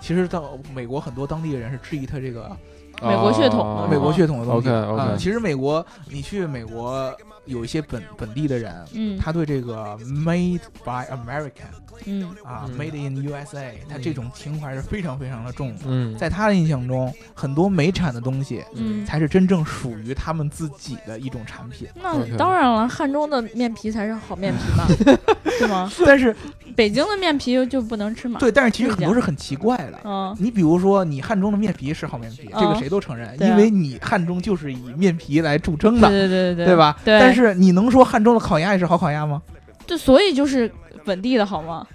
C: 其实到美国很多当地的人是质疑他这个
B: 美国血统
D: 哦
B: 的
C: 美国血统的东西。
D: OK，OK
C: 啊其实美国，你去美国有一些本本地的人，
B: 嗯
C: 他对这个 Made by American
B: 嗯
C: 啊、
D: 嗯
C: m a d e in USA，他这种情怀是非常非常的重的。
D: 嗯，
C: 在他的印象中，很多美产的东西
B: 嗯，
C: 才是真正属于他们自己的一种产品。
B: 那当然了，汉中的面皮才是好面皮嘛，[laughs] 是吗？
C: 但是，
B: 北京的面皮就不能吃嘛？
C: 对，但是其实很多是很奇怪的。
B: 嗯，
C: 你比如说，你汉中的面皮是好面皮，这个
B: 嗯
C: 谁都承认，因为你汉中就是以面皮来著称的，
B: 对对对
C: 对对吧？
B: 对，
C: 但是你能说汉中的烤鸭也是好烤鸭吗？
B: 对所以就是本地的好吗？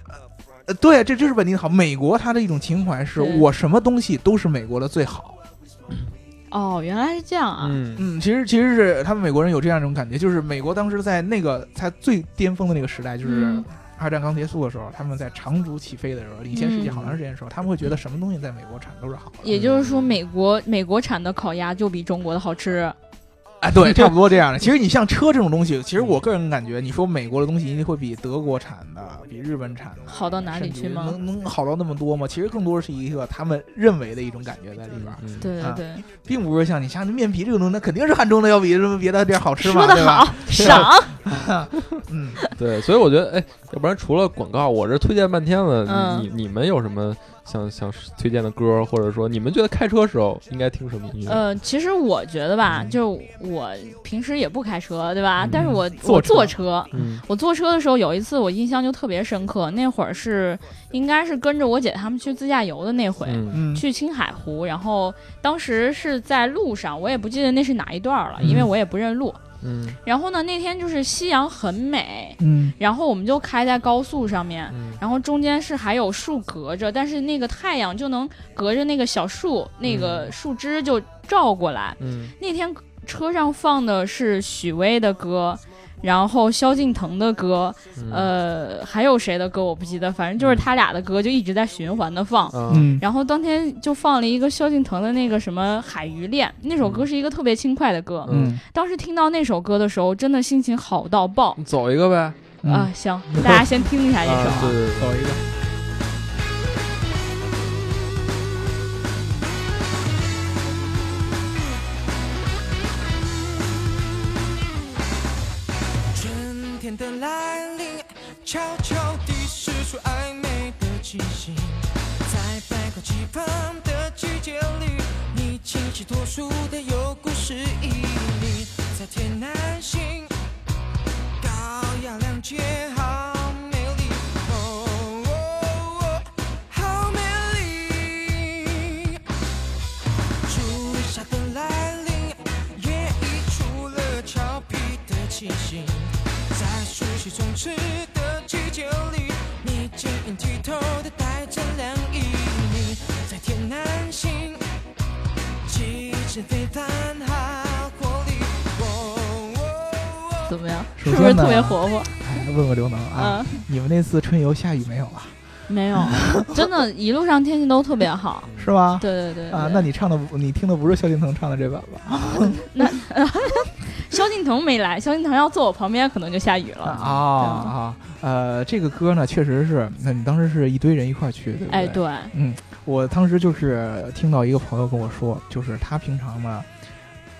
C: 呃，对，这这是本地的好。美国它的一种情怀是我什么东西都是美国的最好。
B: 哦，原来是这样啊！
D: 嗯
C: 嗯，其实其实是他们美国人有这样一种感觉，就是美国当时在那个才最巅峰的那个时代，就是
B: 嗯
C: 二战刚结束的时候，他们在长足起飞的时候，领先世界好长时间的时候，他们会觉得什么东西在美国产都是好的。
B: 也就是说，美国美国产的烤鸭就比中国的好吃。
C: 哎，对，[laughs] 差不多这样的。其实你像车这种东西，其实我个人感觉，你说美国的东西一定会比德国产的、比日本产的
B: 好到哪里去吗？
C: 能能好到那么多吗？其实更多是一个他们认为的一种感觉在里边儿，
D: 嗯，
C: 啊
B: 对对对，
C: 并不是像你像面皮这种东西，那肯定是汉中的要比什么别的地儿好吃嘛，
B: 说的
C: 对吧？
B: 好，赏。
C: 嗯，
D: 对，所以我觉得，哎，要不然除了广告，我这推荐半天了，
B: 嗯
D: 你你们有什么想想推荐的歌，或者说你们觉得开车时候应该听什么音乐？
B: 呃，其实我觉得吧，
D: 嗯
B: 就我平时也不开车，对吧？
D: 嗯
B: 但是我
C: 坐
B: 我坐
C: 车
B: 我坐车的时候有一次我印象就特别深刻，那会儿是应该是跟着我姐他们去自驾游的那回。去青海湖，然后当时是在路上，我也不记得那是哪一段了，因为
C: 嗯
B: 我也不认路。
D: 嗯。
B: 然后呢，那天就是夕阳很美，
C: 嗯。
B: 然后我们就开在高速上面，
D: 嗯。
B: 然后中间是还有树隔着，但是那个太阳就能隔着那个小树，那个树枝就照过来。
D: 嗯。
B: 那天车上放的是许巍的歌，然后萧敬腾的歌，
D: 嗯
B: 呃，还有谁的歌我不记得，反正就是他俩的歌就一直在循环的放。
D: 啊
C: 嗯
B: 然后当天就放了一个萧敬腾的那个什么《海鱼恋》，那首歌是一个特别轻快的歌。
C: 嗯
B: 当时听到那首歌的时候，真的心情好到爆
D: 走一个呗，
C: 嗯
B: 啊！行，大家先听一下这首。
D: 啊，对对对，
C: 走一个，
F: 的来临，悄悄地释出暧昧的气息，在百花齐放的季节里，你清新脱俗的有故事意义，在天南星，高雅亮洁，悉充斥的季节里，你晶莹剔透的带着凉意。你在天南星，气质非凡，好活力。哦哦哦
B: 怎么样？是不是特别活泼？
C: 哎，问问刘能啊，
B: 嗯，
C: 你们那次春游下雨没有啊？
B: 没有，真的，一路上天气都特别好。[laughs]
C: 是吗？
B: 对对对
C: 啊，那你唱的你听的不是萧敬腾唱的这版吧？[laughs] [laughs]
B: 萧敬腾没来，萧敬腾要坐我旁边，可能就下雨了。
C: 啊啊，呃，这个歌呢，确实是，那你当时是一堆人一块儿去，对不对？
B: 哎，对，
C: 嗯，我当时就是听到一个朋友跟我说，就是他平常呢，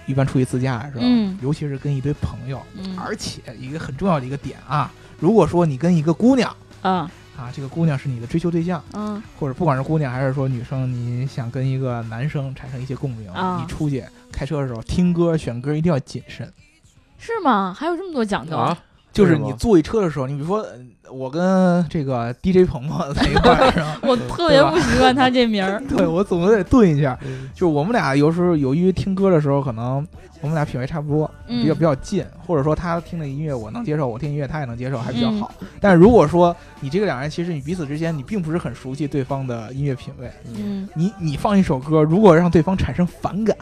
C: 一般出去自驾的时候，
B: 嗯。
C: 尤其是跟一堆朋友，
B: 嗯。
C: 而且一个很重要的一个点啊，如果说你跟一个姑娘
B: 嗯
C: 啊，这个姑娘是你的追求对象，
B: 嗯
C: 或者不管是姑娘还是说女生，你想跟一个男生产生一些共鸣，
B: 啊
C: 你出去开车的时候听歌选歌一定要谨慎。
B: 是吗？还有这么多讲究？
D: 啊，
C: 就是你坐一车的时候，你比如说呃我跟这个 DJ 鹏鹏 [laughs] 在一块儿，是吧？
B: 我特别不习惯他这名儿。
C: 对我总得顿一下。
D: 嗯
C: 就是我们俩有时候由于听歌的时候，可能我们俩品味差不多，
B: 嗯
C: 比较比较近，或者说他听的音乐我能接受，我听音乐他也能接受，还比较
B: 嗯
C: 好。但是如果说你这个两人其实你彼此之间你并不是很熟悉对方的音乐品味，
B: 嗯
C: 你你放一首歌，如果让对方产生反感，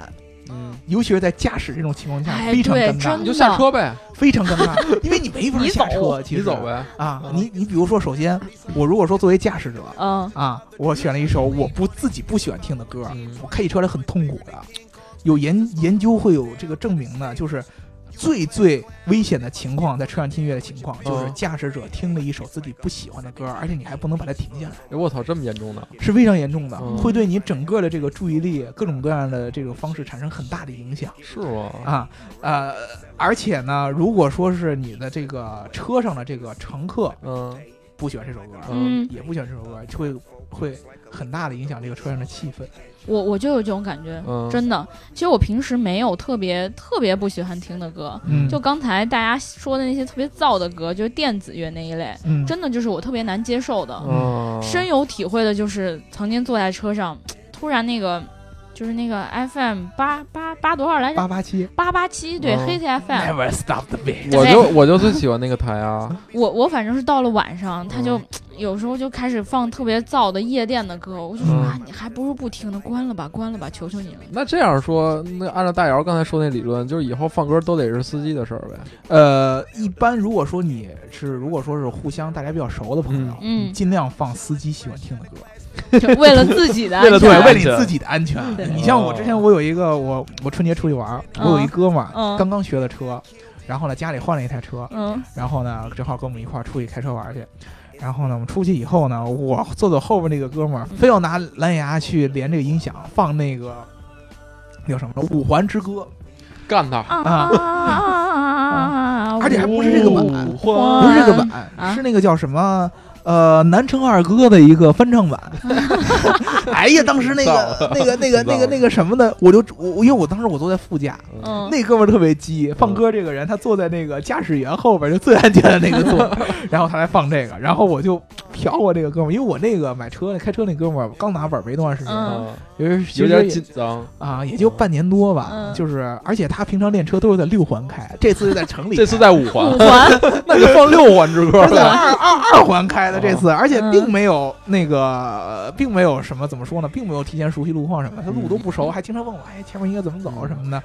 D: 嗯，
C: 尤其是在驾驶这种情况下，
B: 哎
C: 非常尴尬。
D: 你就下车呗，
C: 非常尴尬，因为你没法 [laughs]
B: 你
C: 下
B: 走
C: 车，其实。
D: 你走呗，
C: 啊，
D: 嗯。
C: 你你比如说，首先我如果说作为驾驶者
B: 嗯。
C: 啊，我选了一首我不自己不喜欢听的歌，
D: 嗯。
C: 我开起车来很痛苦的。有研研究会有这个证明的，就是最最危险的情况，在车上听音乐的情况，就是
D: 嗯
C: 驾驶者听了一首自己不喜欢的歌，而且你还不能把它停下来，
D: 哎，我操，这么严重的？
C: 是非常严重的，
D: 嗯
C: 会对你整个的这个注意力各种各样的这种方式产生很大的影响。
D: 是吗？
C: 啊，呃，而且呢，如果说是你的这个车上的这个乘客
D: 嗯
C: 不喜欢这首歌，
B: 嗯，
C: 也不喜欢这首歌，就会会很大的影响这个车上的气氛。
B: 我我就有这种感觉，
D: 嗯，
B: 真的。其实我平时没有特别特别不喜欢听的歌，
C: 嗯
B: 就刚才大家说的那些特别燥的歌，就是电子乐那一类，
C: 嗯，
B: 真的就是我特别难接受的。
D: 嗯，
B: 深有体会的就是曾经坐在车上，突然那个就是那个 FM 八八八多少来着？
C: 八八七
B: 八八七对，
D: 嗯
B: 黑 T FM。
C: ，Never stop the beat。
D: 我就我就最喜欢那个台啊，[laughs]
B: 我我反正是到了晚上，他就
D: 嗯 [tsk]
B: 有时候就开始放特别燥的夜店的歌，我就说
D: 嗯
B: 啊，你还不如不听呢，关了吧，关了吧，求求你了。
D: 那这样说，那按照大姚刚才说那理论，就是以后放歌都得是司机的事儿呗。
C: 呃，一般如果说你是如果说是互相大家比较熟的朋友，
B: 嗯
C: 尽量放司机喜欢听的歌。
B: 就 [laughs] 为了自己的安
D: 为了
B: 全，
C: 对，为了你自己的安全。你像我之前，我有一个我我春节出去玩，我有一哥们儿
B: 嗯
C: 刚刚学的车，然后呢家里换了一台车，
B: 嗯
C: 然后呢正好跟我们一块儿出去开车玩去。然后呢，我们出去以后呢，我坐坐后边那个哥们儿非要拿蓝牙去连这个音响放那个叫什么《五环之歌》，
D: 干他！
B: 啊啊
C: 而且还不是这个版
D: 五
C: 不是这个版，
B: 啊
C: 是那个叫什么？呃，南城二哥的一个翻唱版。[laughs] 哎呀，当时那个那个那个那个那个什么的，我就我我因为我当时我坐在副驾，
B: 嗯，
C: 那哥们儿特别鸡，放歌这个人他坐在那个驾驶员后边就最安全的那个座，[laughs] 然后他来放这个，然后我就瞟我这个哥们儿，因为我那个买车开车那哥们儿刚拿本儿没多长时间，
D: 有点
C: 实也
D: 紧张。
C: 啊，也就半年多吧，
B: 嗯。
C: 就是而且他平常练车都是在六环开，这次就在城里开，
D: 这次在五环
B: 五，环，[laughs]
D: 那就放六环之歌了。
C: 二二二环开的这次，而且
B: 嗯。
C: 并没有那个，呃并没有什么怎么说呢，并没有提前熟悉路况什么的，他路都不熟，还经常问我，哎，前面应该怎么走什么的。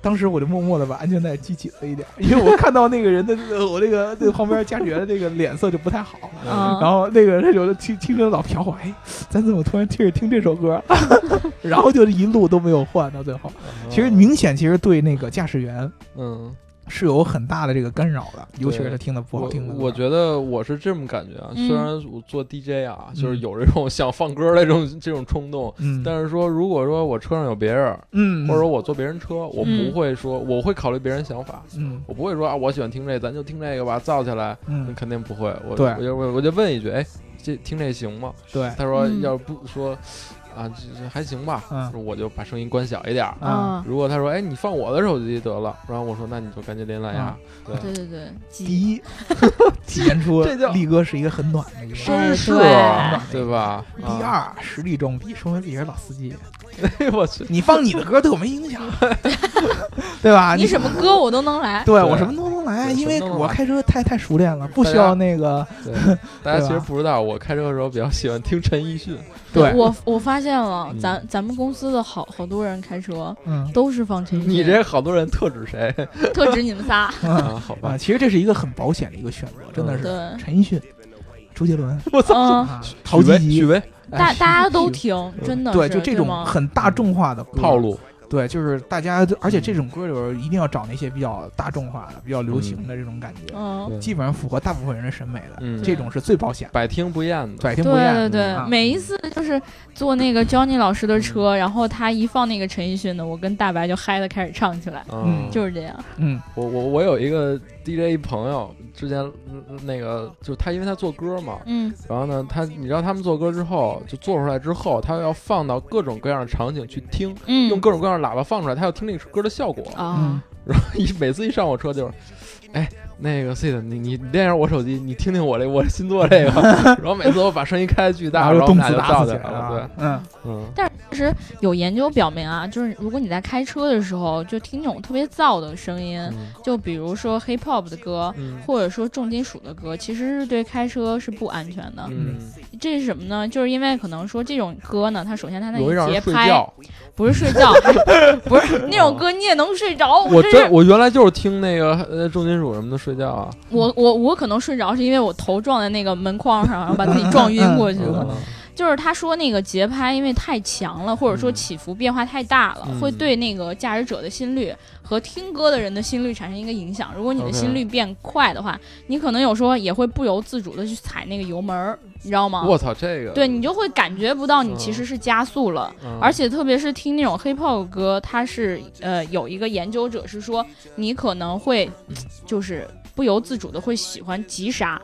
C: 当时我就默默的把安全带系紧了一点，因为我看到那个人的呃我那个那个旁边驾驶员的这个脸色就不太好，
B: 嗯。
C: 然后那个人他就听听着老瞟我，哎，咱怎么突然听着听这首歌？[laughs] 然后就是一路都没有换到最后，其实明显其实对那个驾驶员
D: 嗯，
C: 是有很大的这个干扰的，尤其是他听的不好听的歌。
D: 我觉得我是这么感觉啊，
B: 嗯
D: 虽然我做 DJ 啊，就是
C: 嗯
D: 有这种 [laughs] 想放歌的这种这种冲动，
C: 嗯，
D: 但是说如果说我车上有别人，
C: 嗯，
D: 或者说我坐别人车，我
B: 嗯
D: 不会说我会考虑别人想法，
C: 嗯
D: 我不会说啊我喜欢听这，咱就听这个吧，造起来，那
C: 嗯，
D: 肯定不会。我
C: 对
D: 我就我我就问一句，哎，这听这行吗？
C: 对，
D: 他说
B: 嗯
D: 要是不说啊，这这还行吧，
C: 嗯
D: 我就把声音关小一点儿。
C: 啊，
B: 啊，
D: 如果他说，哎，你放我的手机得了，然后我说，那你就赶紧连蓝牙
C: 啊。
D: 对，
B: 对对对，
C: 第一，[laughs] 体现出
D: 这叫
C: 力哥是一个很暖的一个
D: 绅士
B: 对，
D: 吧？
C: 第
D: 啊，
C: 二，实力装逼，说明自己是老司机。
D: 哎 [laughs] 我去，
C: 你放你的歌对我没影响，对吧？
B: 你什么歌我都能来，
C: 对
D: 对
C: 我什么都能来，因为我开车太太熟练了，不需要那个，[laughs]
D: 大家其实不知道，我开车的时候比较喜欢听陈奕迅。[laughs]
C: 对
B: 我我发现了，
D: 嗯
B: 咱咱们公司的好好多人开车
C: 嗯
B: 都是放陈奕迅，
D: 你这好多人特指谁
B: 特指你们仨，
C: 嗯
D: 啊？好吧
C: 啊，，其实这是一个很保险的一个选择，真的是
B: 对，
C: 陈奕迅、周杰伦、
B: 我
C: 操、陶吉吉，
D: 许巍
C: 哎
B: 大大家都听，真的
C: 对，就这种很大众化的
D: 套，路，
C: 对，就是大家，而且这种歌里边一定要找那些比较大众化的、比较流行的这种感觉，
B: 嗯，
C: 基本上符合大部分人的审美的，
D: 嗯，
C: 这种是最保险，
D: 百听不厌的。
C: 百听不厌。
B: 对对
C: 对，
B: 每一次就是坐那个 Johnny 老师的车，然后他一放那个陈奕迅的，我跟大白就嗨的开始唱起来，
C: 嗯
B: 就是这样。
C: 嗯
D: 我我我有一个 DJ 朋友，之前嗯那个就他，因为他做歌嘛，
B: 嗯。
D: 然后呢，他你知道他们做歌之后，就做出来之后，他要放到各种各样的场景去听，
B: 嗯，
D: 用各种各样的喇叭放出来，他要听那个歌的效果。然后一每次一上我车就是，哎，那个 C 的，你你你练一下我手机，你听听我这我新做这个，[laughs] 然后每次我把声音开的巨大，
C: 然后动次打
D: 们俩就照
C: 次起来
D: 了，对，嗯
B: 但其实有研究表明啊，就是如果你在开车的时候就听那种特别燥的声音，
D: 嗯
B: 就比如说 hip hop 的歌，
D: 嗯
B: 或者说重金属的歌，其实是对开车是不安全的。
D: 嗯，
B: 这是什么呢？就是因为可能说这种歌呢，它首先它那节拍。不是睡觉，[laughs] 不是那种歌你也能睡着。
D: 我
B: 真是
D: 真我原来就是听那个呃重金属什么的睡觉啊，
B: 我我我可能睡着是因为我头撞在那个门框上，然后把自己撞晕过去了。[laughs]
D: 嗯
B: 就是他说那个节拍因为太强了，或者说
D: 嗯
B: 起伏变化太大了，
D: 嗯
B: 会对那个驾驶者的心率和听歌的人的心率产生一个影响。如果你的心率变快的话，你可能有时候也会不由自主的去踩那个油门儿，你知道吗？
D: 我操，这个
B: 对你就会感觉不到你
D: 嗯
B: 其实是加速了。
D: 嗯
B: 而且特别是听那种 hip hop 歌，它是呃有一个研究者是说，你可能会就是不由自主的会喜欢急刹，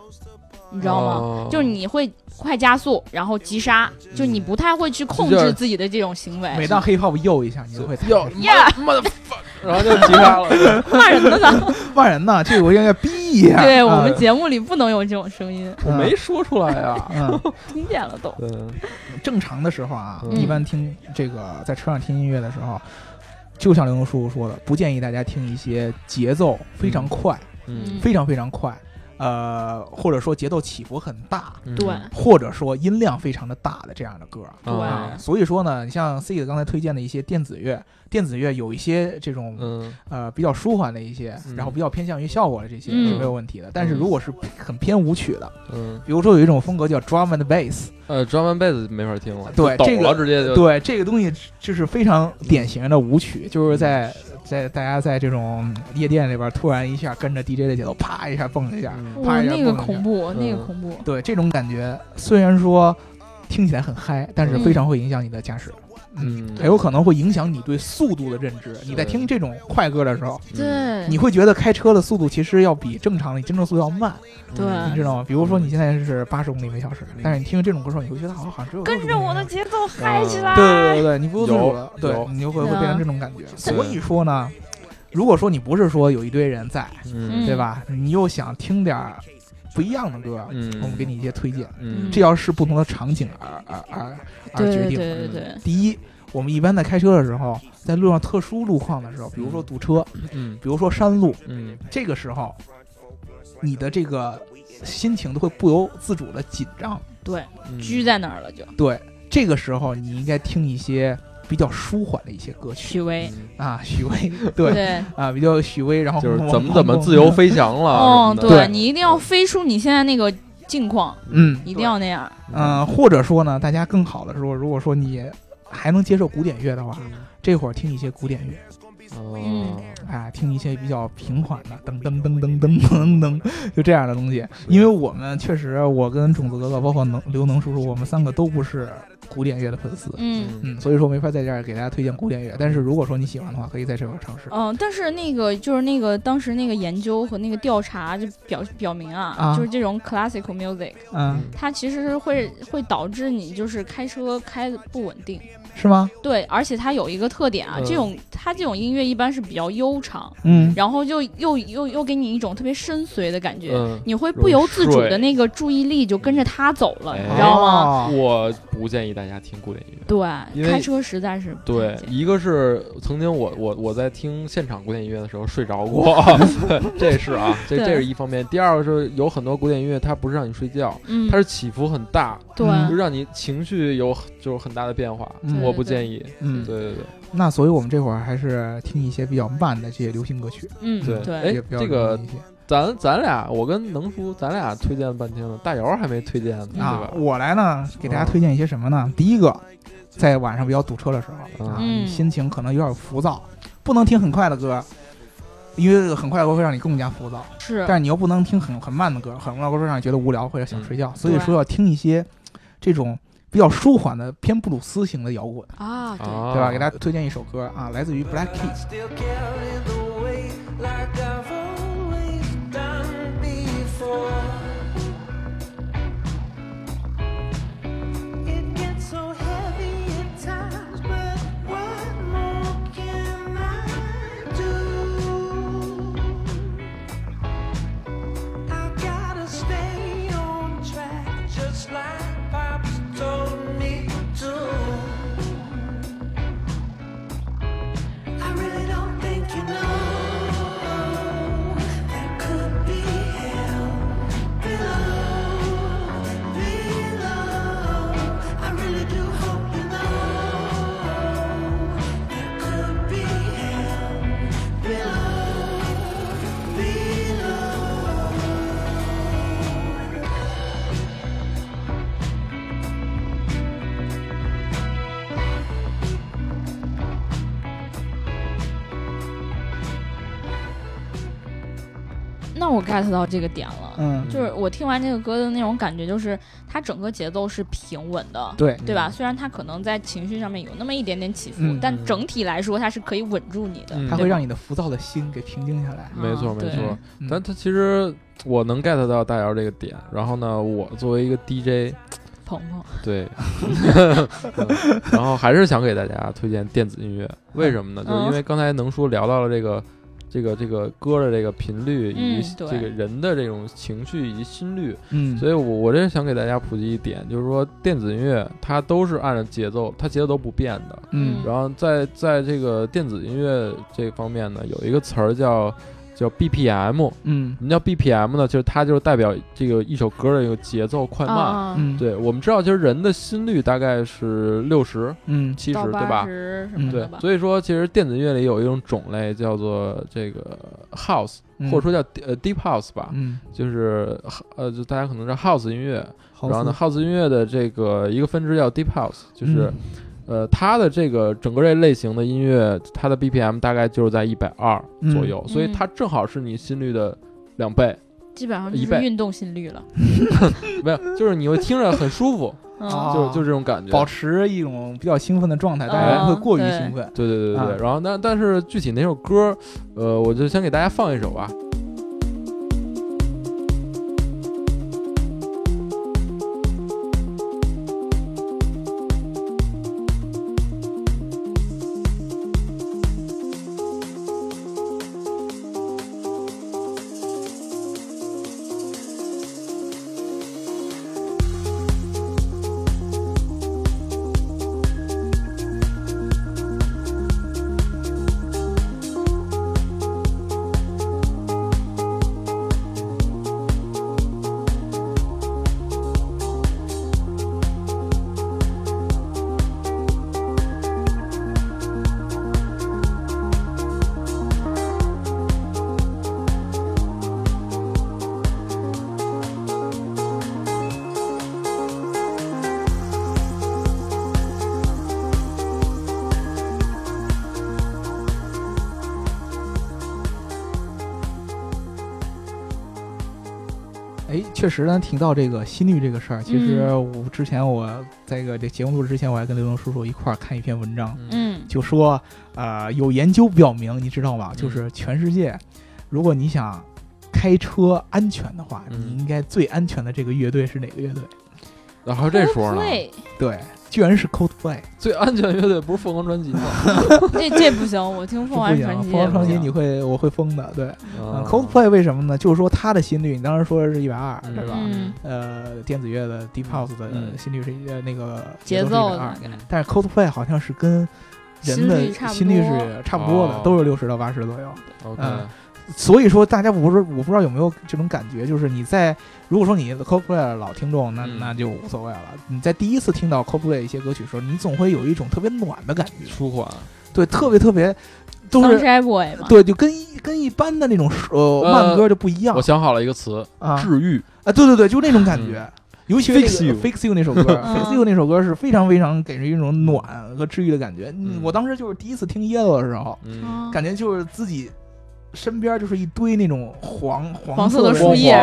B: 你知道吗？
D: 哦
B: 就是你会快加速，然后急刹，就你不太会去控制自己的这种行为。
C: 每当 hip hop 又一下，你就会
D: 又
B: 呀，
D: 妈的然后就急刹了。[laughs]
B: 骂人的呢？[laughs]
C: 骂人呢，这个我应该逼一下。
B: 对我
C: 啊
B: 们节目里不能有这种声音，
D: 我没说出来呀。
C: 嗯，[laughs]
B: 听见了都。
D: 嗯
C: 正常的时候啊，
D: 嗯
C: 一般听这个在车上听音乐的时候，就像刘能叔叔说的，不建议大家听一些节奏非常快、
D: 嗯。
C: 非常非常快，呃，或者说节奏起伏很大，
D: 嗯。
B: 对。
C: 或者说音量非常的大的这样的歌。
B: 对。
C: 啊，所以说呢，你像 C 的刚才推荐的一些电子乐，电子乐有一些这种、
D: 嗯。
C: 呃比较舒缓的一些，
D: 嗯。
C: 然后比较偏向于效果的这些、
B: 嗯。
C: 是没有问题的。但是
D: 嗯
C: 如果是很偏舞曲的，
D: 嗯，
C: 比如说有一种风格叫 drum and bass，
D: 呃，drum and bass 没法听了，
C: 对这个
D: 直接就
C: 对这个东西就是非常典型的舞曲，就是在在大家在这种夜店里边突然一下跟着 DJ 的节奏，啪一下蹦一下，啪一下
B: 那个
C: 蹦一下。
B: 恐怖，那个
D: 嗯。
B: 恐怖。
C: 对这种感觉，虽然说听起来很嗨，但是
B: 嗯。
C: 非常会影响你的驾驶。
D: 嗯，
C: 还有可能会影响你对速度的认知。你在听这种快歌的时候，
B: 对，
C: 你会觉得开车的速度其实要比正常的正速度要慢，
B: 对。
C: 你知道吗？比如说你现在是八十公里每小时，但是你听这种歌的时候，你会觉得好像好像只有
B: 跟着我的节奏嗨起来。
C: 对对对对，你不由自主的，对你就会会变成这种感觉。所以说呢，如果说你不是说有一堆人在，
D: 嗯。
C: 对吧？你又想听点儿不一样的歌，
D: 嗯
C: 我们给你一些推荐，
D: 嗯
C: 这要是不同的场景而而而而
B: 对对
C: 决定。
B: 对对，
C: 第一，我们一般在开车的时候，在路上特殊路况的时候，比如说堵车，
D: 嗯
C: 比如说山路，
D: 嗯
C: 这个时候，你的这个心情都会不由自主的紧张。
B: 对，
D: 嗯
B: 拘在那儿了就。
C: 对，这个时候你应该听一些比较舒缓的一些歌曲。
B: 许巍，
D: 嗯。
C: 啊，许巍，[laughs] 对。
B: 对，
C: 啊，比较许巍，然后
D: 就是怎么怎么自由，飞翔了
B: 哦，
D: 什么的。
C: 对
B: 你一定要飞出你现在那个境况，
C: 嗯。
B: 一定要那样。
C: 嗯、或者说呢，大家更好的时候，如果说你还能接受古典乐的话，这会儿听一些古典乐。
D: 哦
C: 啊，听一些比较平缓的噔噔噔噔噔噔噔，就这样的东西。因为我们确实，我跟种子哥哥，包括能刘能叔叔，我们三个都不是古典乐的粉丝。
B: 嗯
C: 嗯，所以说没法在这儿给大家推荐古典乐。但是如果说你喜欢的话，可以在这块尝试。
B: 嗯，但是那个就是那个当时那个研究和那个调查就表表明啊，
C: 啊
B: 就是这种 classical music，
C: 嗯，
B: 它其实是会会导致你就是开车开的不稳定。
C: 是吗？
B: 对，而且它有一个特点啊，
D: 嗯
B: 这种它这种音乐一般是比较悠长，
C: 嗯，
B: 然后就又又又给你一种特别深邃的感觉，
D: 嗯，
B: 你会不由自主的那个注意力就跟着它走了，
D: 哎
B: 你知道吗？
C: 哦
D: 我不建议大家听古典音乐。
B: 对，
D: 因为
B: 开车实在是不
D: 对一个是曾经我我我在听现场古典音乐的时候睡着过，[laughs] 这是啊，这这是一方面。第二个是有很多古典音乐它不是让你睡觉，
B: 嗯，
D: 它是起伏很大，
B: 对，
C: 嗯
D: 就让你情绪有就是很大的变化。
C: 嗯
D: 我不建议。
C: 嗯，
D: 对对对。
C: 那所以我们这会儿还是听一些比较慢的这些流行歌曲，
B: 嗯
D: 对
B: 对，
D: 哎
C: 也比较
D: 这个咱咱俩，我跟能叔，咱俩推荐了半天了，大姚还没推荐呢，对
C: 啊
D: 吧。？
C: 我来呢，给大家推荐一些什么呢？第一个，在晚上比较堵车的时候啊，
B: 嗯。
C: 心情可能有点浮躁，不能听很快的歌。因为很快的歌会让你更加浮躁，
B: 是。
C: 但是你又不能听很很慢的歌，很慢的歌会让你觉得无聊或者想睡觉，
D: 嗯
C: 所以说要听一些这种比较舒缓的偏布鲁斯型的摇滚，
B: 啊，对，
C: 吧？给大家推荐一首歌啊，来自于 Black Keys，
B: get 到这个点了。
C: 嗯，
B: 就是我听完这个歌的那种感觉，就是它整个节奏是平稳的，
C: 对，
B: 对吧？虽然它可能在情绪上面有那么一点点起伏，
C: 嗯
B: 但整体来说它是可以稳住你的，
D: 嗯
C: 它会让你的浮躁的心给平静下来。
D: 没错没错。
C: 嗯
D: 但它其实我能 get 到大姚这个点，然后呢，我作为一个 DJ，
B: 鹏鹏，
D: 对，[laughs] 嗯然后还是想给大家推荐电子音乐，为什么呢？就是因为刚才能说聊到了这个。这个这个歌的这个频率以及这个人的这种情绪以及心率，
C: 嗯，
D: 所以我我这想给大家普及一点，就是说电子音乐它都是按照节奏，它节奏都不变的。
C: 嗯
D: 然后在在这个电子音乐这方面呢，有一个词儿叫叫 BPM。
C: 嗯
D: 什么叫 BPM 呢？就是它就是代表这个一首歌的一个节奏快慢。
B: 啊，
C: 嗯，，
D: 对我们知道，其实人的心率大概是六十、
C: 嗯
D: 七十，对吧
B: 八？十什么
D: 对
B: 的吧，？
D: 所以说其实电子乐里有一种种类叫做这个 house，、
C: 嗯
D: 或者说叫呃 deep house 吧，
C: 嗯，
D: 就是呃，就大家可能知道 house 音乐，然后呢，house 音乐的这个一个分支叫 deep house，就是、
C: 嗯
D: 呃，它的这个整个这类型的音乐，它的 BPM 大概就是在一百二左右，所以
B: 嗯
D: 它正好是你心率的两倍，
B: 基本上就
D: 一倍。
B: 是运动心率了。[laughs]
D: 没有，就是你会听着很舒服，[laughs] 就就这种感觉。
C: 保持一种比较兴奋的状态，但是不会过于兴奋。
D: 对对对对对，
C: 啊
D: 然后但但是具体哪首歌，呃，我就先给大家放一首吧。
C: 确实呢，提到这个心率这个事儿，其实
B: 嗯。
C: 我之前我在一个这节目录制之前，我还跟刘能叔叔一块儿看一篇文章，
B: 嗯。
C: 就说呃有研究表明，你知道吗？
D: 嗯
C: 就是全世界，如果你想开车安全的话，
D: 嗯。
C: 你应该最安全的这个乐队是哪个乐队？
D: 然后这说呢
C: 对，居然是 Coldplay。
D: 最安全乐队不是凤凰传奇吗？[laughs]
B: 这这不行，我听凤凰传，奇
C: 凤凰传奇你会我会疯的。对、嗯
D: 啊
C: c o l d p l a y 为什么呢？就是说它的心率，你当时说是一百二，
D: 嗯
C: 对吧？
B: 嗯
C: 呃，电子乐的 Deep House 的
D: 嗯
C: 心率是呃那个
B: 节
C: 奏是120
B: 奏大概
C: 但是 Coldplay 好像是跟人的
B: 心率
C: 是差不多的，
D: 哦
C: 都是六十到八十左右。
D: OK，
C: 嗯所以说，大家我不是我不知道有没有这种感觉，就是你在如果说你 Coldplay 的老听众，那
D: 嗯。
C: 那就无所谓了。你在第一次听到 Coldplay 一些歌曲的时候，你总会有一种特别暖的感觉，
D: 舒缓，
C: 对，特别特别都是
B: Sunshine Boy 嘛，
C: 对，就跟一跟一般的那种呃
D: 呃
C: 慢歌就不一样。
D: 我想好了一个词，
C: 啊。
D: 治愈。
C: 啊，对对对，就那种感觉。尤其是那
D: Fix
C: 个
D: You
C: Fix You 那首歌
B: 嗯
C: ，Fix You 那首歌是非常非常给人一种暖和治愈的感觉。我当时就是第一次听 Yellow 的时候，感觉就是自己身边就是一堆那种黄
B: 黄
C: 色的
B: 色的树叶？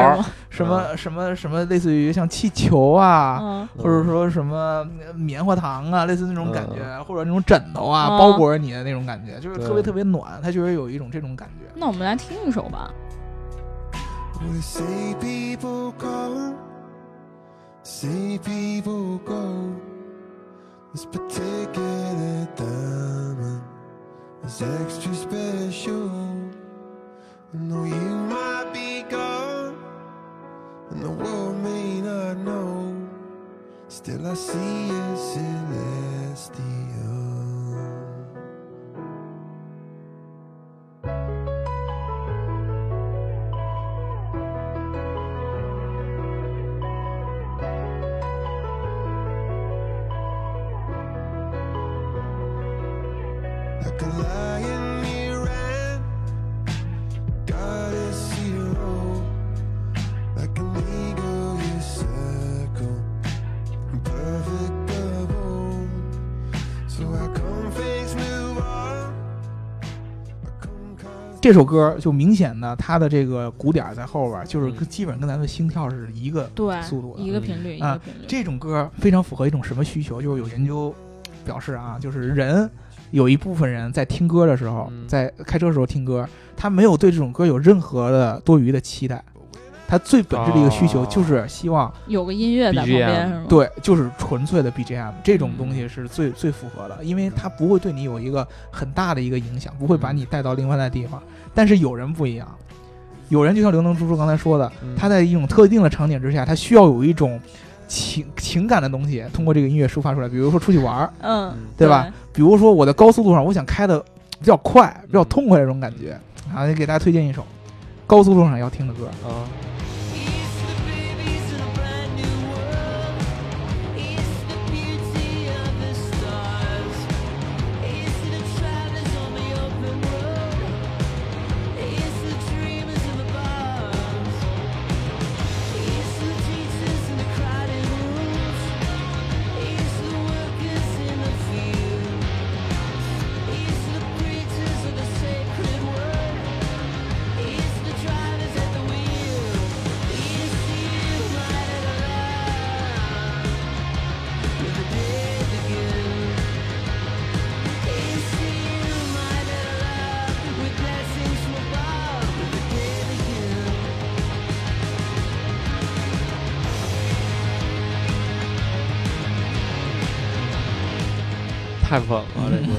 C: 什么什么什么，类似于像气球啊，
B: 嗯
C: 或者说什么呃棉花糖啊，类似那种感觉，或者那种枕头啊，
B: 嗯
C: 包裹着你的那种感觉，就是特别特别暖，他就是有一种这种感觉。
B: 那我们来听一首吧。
F: Say people come, say people go. This particular diamond is extra special. Know you might be gone, and the world may not know. Still, I see you celestial.
C: 这首歌就明显的它的这个鼓点在后边，就是
D: 嗯
C: 跟基本上跟咱们心跳是一个
B: 对，
C: 速度的
B: 一个频率，一
C: 啊
B: 个频率。
C: 这种歌非常符合一种什么需求？就是有研究表示啊，就是人有一部分人在听歌的时候，
D: 嗯
C: 在开车的时候听歌，他没有对这种歌有任何的多余的期待，他最本质的一个需求
D: 哦
C: 就是希望、
B: 有个音乐在旁边是吗？，
C: 对，就是纯粹的 BGM 这种
D: 嗯
C: 东西是最、最符合的，因为它不会对你有一个很大的一个影响，不会把
D: 嗯
C: 你带到另外的地方。但是有人不一样，有人就像刘能叔叔刚才说的，
D: 嗯
C: 他在一种特定的场景之下，他需要有一种情情感的东西通过这个音乐抒发出来。比如说出去玩儿，
B: 嗯，
C: 对吧？比如说我在高速路上，我想开的比较快、比较痛快这种感觉啊，给大家推荐一首，高速路上要听的歌。
D: 啊，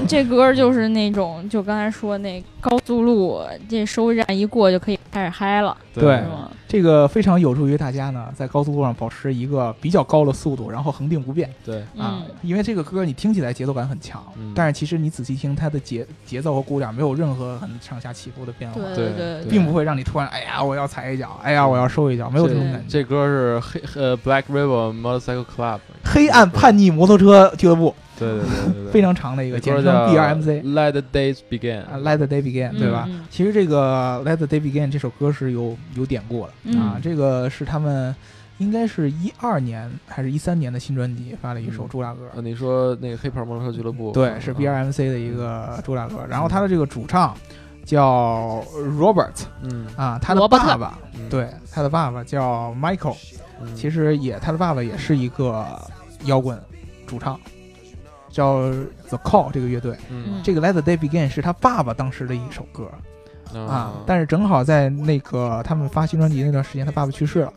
D: 这歌。
B: 就是那种，就刚才说那高速路，这收费站一过就可以开始嗨了，
C: 对？这个非常有助于大家呢，在高速路上保持一个比较高的速度，然后恒定不变
D: 对，
C: 啊
B: 嗯。
C: 因为这个歌你听起来节奏感很强，
D: 嗯
C: 但是其实你仔细听，它的节节奏和鼓点没有任何很上下起伏的变化，
B: 对
D: 对
B: 对，
C: 并不会让你突然哎呀我要踩一脚，哎呀我要收一脚，没有这种感觉。
D: 这歌是黑呃 Black River Motorcycle Club，
C: 黑暗叛逆摩托车俱乐部
D: 对对对对对，
C: 非常长的一个，简称
D: 叫
C: BRMC。
D: Let the Days Begin，
C: 啊，Let the Day Begin，对吧？其实这个 Let the Day Begin 这首歌是有有典故的、
B: 嗯。
C: 啊，这个是他们应该是一二年还是一三年的新专辑发了一首
D: 嗯。
C: 主打歌，
D: 啊，你说那个黑袍摩托车俱乐部，
C: 对，是
D: 嗯
C: BRMC 的一个主打歌。然后他的这个主唱叫 Robert
D: 嗯，
C: 啊，他的爸爸，
D: 嗯，
C: 对，他的爸爸叫 Michael，
D: 嗯。
C: 其实也他的爸爸也是一个摇滚主唱，叫 The Call 这个乐队。
D: 嗯。
C: 这个 Let the Day Begin 是他爸爸当时的一首歌。啊，但是正好在那个他们发新专辑那段时间，他爸爸去世了，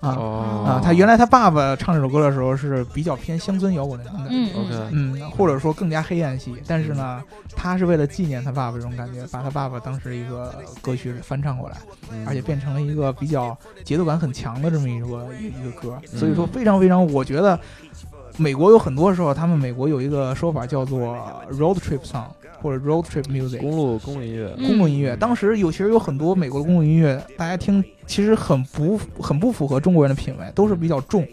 C: 啊、
D: 哦。
C: 啊，他原来他爸爸唱这首歌的时候是比较偏乡村摇滚的那种感觉，
B: 嗯
C: 或者说更加黑暗系，但是呢，他是为了纪念他爸爸这种感觉，把他爸爸当时一个歌曲翻唱过来，
D: 嗯。
C: 而且变成了一个比较节奏感很强的这么一个一个歌，所以说
B: 嗯。
C: 非常非常，我觉得美国有很多时候，他们美国有一个说法叫做 road trip song 或者 road trip music，
D: 公路公路音乐，
B: 嗯
C: 公路音乐，当时有其实有很多美国的公路音乐，大家听其实很不很不符合中国人的品味，都是比较重，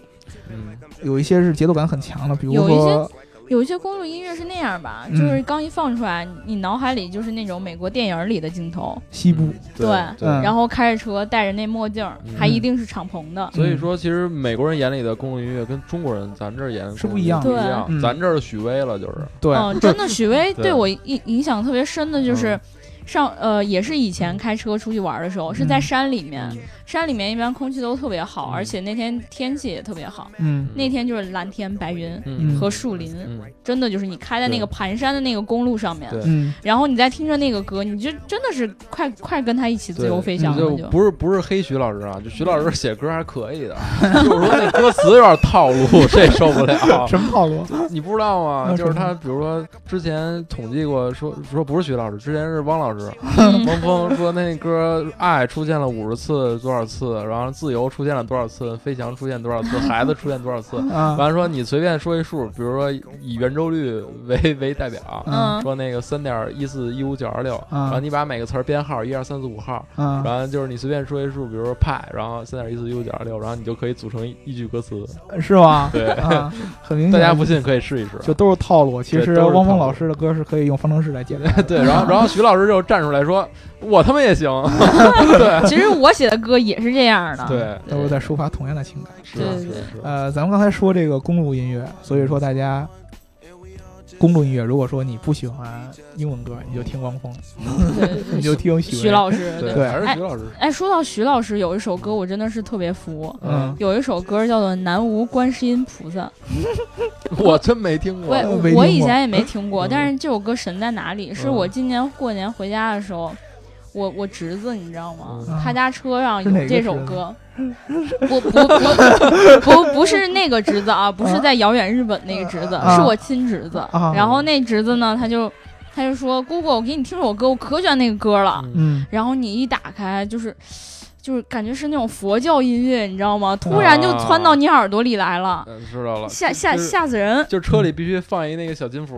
D: 嗯。
C: 有一些是节奏感很强的，比如
B: 有一些
C: 说
B: 有一些公路音乐是那样吧，
C: 嗯。
B: 就是刚一放出来，你脑海里就是那种美国电影里的镜头，
C: 西部，
D: 对
B: 对
D: 对。
C: 嗯。
B: 然后开着车戴着那墨镜还一定是敞篷的。
D: 所以说，其实美国人眼里的公路音乐跟中国人咱这儿眼
C: 是不一样
D: 不一样。咱这儿许巍了，就是。
C: 对，
B: 嗯，[laughs] 真的，许巍
D: 对。
B: 对我影影响特别深的就是
D: 嗯。
B: 上呃，也是以前开车出去玩的时候，是在
C: 嗯。
B: 山里面，
D: 嗯
B: 山里面一般空气都特别好，
D: 嗯。
B: 而且那天天气也特别好。
C: 嗯。
B: 那天就是蓝天白云
D: 嗯。
B: 和树林，
D: 嗯，
B: 真的就是你开在那个盘山的那个公路上面，
D: 对。
C: 嗯，
B: 然后你再听着那个歌，你就真的是快快跟他一起自由飞翔了，就。
D: 不是不是黑徐老师啊，就徐老师写歌还可以的，[laughs] 就是说那歌词有点套路，[laughs] 这受不了。
C: 什么套路？
D: 你不知道吗？就是他，比如说之前统计过说说不是徐老师，之前是汪老师，
B: 嗯 [laughs]
D: 汪峰说那歌爱出现了五十次多少次，然后自由出现了多少次，飞翔出现多少次，[laughs] 孩子出现多少次。
C: 啊，
D: 完了说你随便说一数，比如说以圆周率为 [laughs] 为代表，
B: 嗯
D: 说那个三点一四一五九二六，
C: 嗯
D: 然后你把每个词儿编号一二三四五号，
C: 啊，
D: 然后就是你随便说一数，比如说派，然后三点一四一五九二六，然后你就可以组成一一句歌词。
C: 是吗？
D: 对，
C: 啊，[laughs] 很明显，
D: 大家不信可以试一试。
C: 就都是套路。其实汪峰老师的歌是可以用方程式来解的。[laughs]
D: 对，然后然后徐老师就站出来说，我他妈也行。[laughs] 对
B: 其实我写的歌也是这样的。
D: 对，
C: 都是在抒发同样的情感。
D: 是
B: 对对对
D: 是是，
C: 呃，咱们刚才说这个公路音乐，所以说大家公众音乐，如果说你不喜欢英文歌，你就听汪峰，你就听。
B: 徐老师。
D: 对，
C: 对
D: 还是徐老师。
B: 哎，说到徐老师，有一首歌我真的是特别服，
C: 嗯，
B: 有一首歌叫做《南无观世音菩萨》，[laughs]
D: 我真没听过
B: 我。
C: 过
B: 我以前也没听过，
D: 嗯
B: 但是这首歌神在哪里？是我今年过年回家的时候，我我侄子你知道吗？
D: 嗯
B: 他家车上有这首歌，[laughs] 不不不不不是那个侄子啊，不是在遥远日本那个侄子，
C: 啊
B: 是我亲侄子。
C: 啊
B: 然后那侄子呢，他就他就说：“姑姑，我给你听首歌，我可喜欢那个歌了。然后你一打开，就是就是感觉是那种佛教音乐，你知道吗？突然就窜到你耳朵里来了，
D: 嗯，知道了。
B: 吓吓吓死人！
D: 就车里必须放一那个小金佛，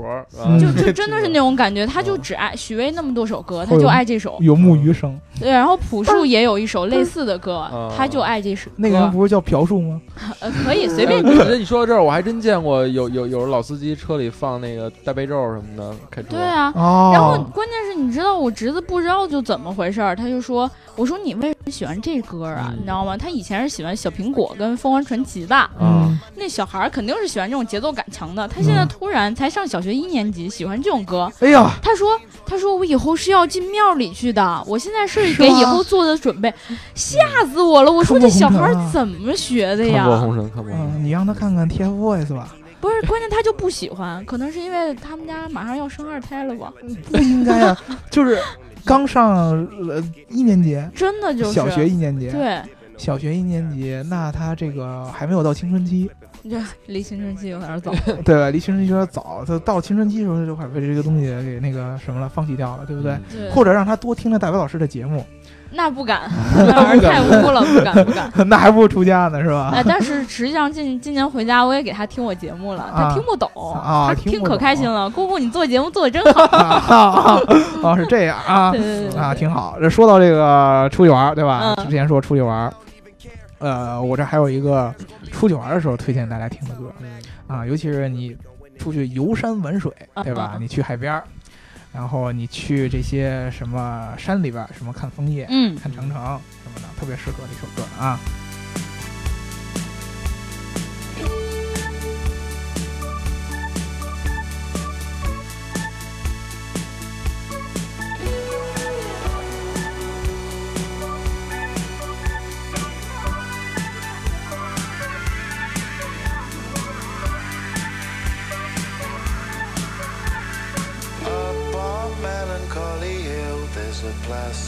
B: 就就 [laughs] 真的是那种感觉，他就
D: 嗯
B: 只爱许巍那么多首歌，他就爱这首。
C: 有木鱼声。
B: 对，然后朴树也有一首类似的歌，他就爱这首。
C: 那个人不是叫朴树吗？[laughs]
B: 呃，可以随便
D: 哎我觉得你说到这儿，我还真见过有有有老司机车里放那个大悲咒什么的开车。
B: 对，啊，
C: 哦，
B: 然后关键是你知道我侄子不知道就怎么回事儿，他就说：“我说你为什么喜欢这歌啊？
D: 嗯
B: 你知道吗？他以前是喜欢小苹果跟凤凰传奇的，
C: 嗯，
B: 那小孩肯定是喜欢这种节奏感强的。他现在
C: 嗯
B: 突然才上小学一年级，喜欢这种歌。
C: 哎呀，
B: 他说：“他说我以后是要进庙里去的，我现在是给以后做的准备，吓死我了！我说这小孩怎么学的
D: 看过
B: 呀？
D: 红尘，看过红尘。
C: 嗯，你让他看看 TFBOYS 吧，
B: 不是，关键他就不喜欢，可能是因为他们家马上要生二胎了吧？
C: 不应该啊，就是刚上呃一年级，
B: 真的就是
C: 小学一年级，
B: 对，
C: 小学一年级，那他这个还没有到青春期，
B: 这 [laughs] 离青春期有点早。[laughs]
C: 对吧？离青春期有点早，他到青春期的时候他就快被这个东西给那个什么了，放弃掉了，对不对？
B: 对，
C: 或者让他多听听大白老师的节目，[laughs]
B: 那不敢，那儿太污了，不敢不敢。
C: 那还不如出家呢，是吧？
B: 哎，但是实际上今今年回家我也给他听我节目了，他
C: 啊
B: 听不懂，
C: 啊
B: 他听可开心了。姑姑，你做节目做的真好。
C: 啊啊，是这样啊
B: 对对对对
C: 啊，挺好。这说到这个出去玩，对吧？
B: 嗯
C: 之前说出去玩儿，呃，我这还有一个出去玩的时候推荐大家听的歌啊，尤其是你出去游山玩水，对吧？你去海边儿，然后你去这些什么山里边儿，什么看枫叶、
B: 嗯，
C: 看长城什么的，特别适合这首歌啊。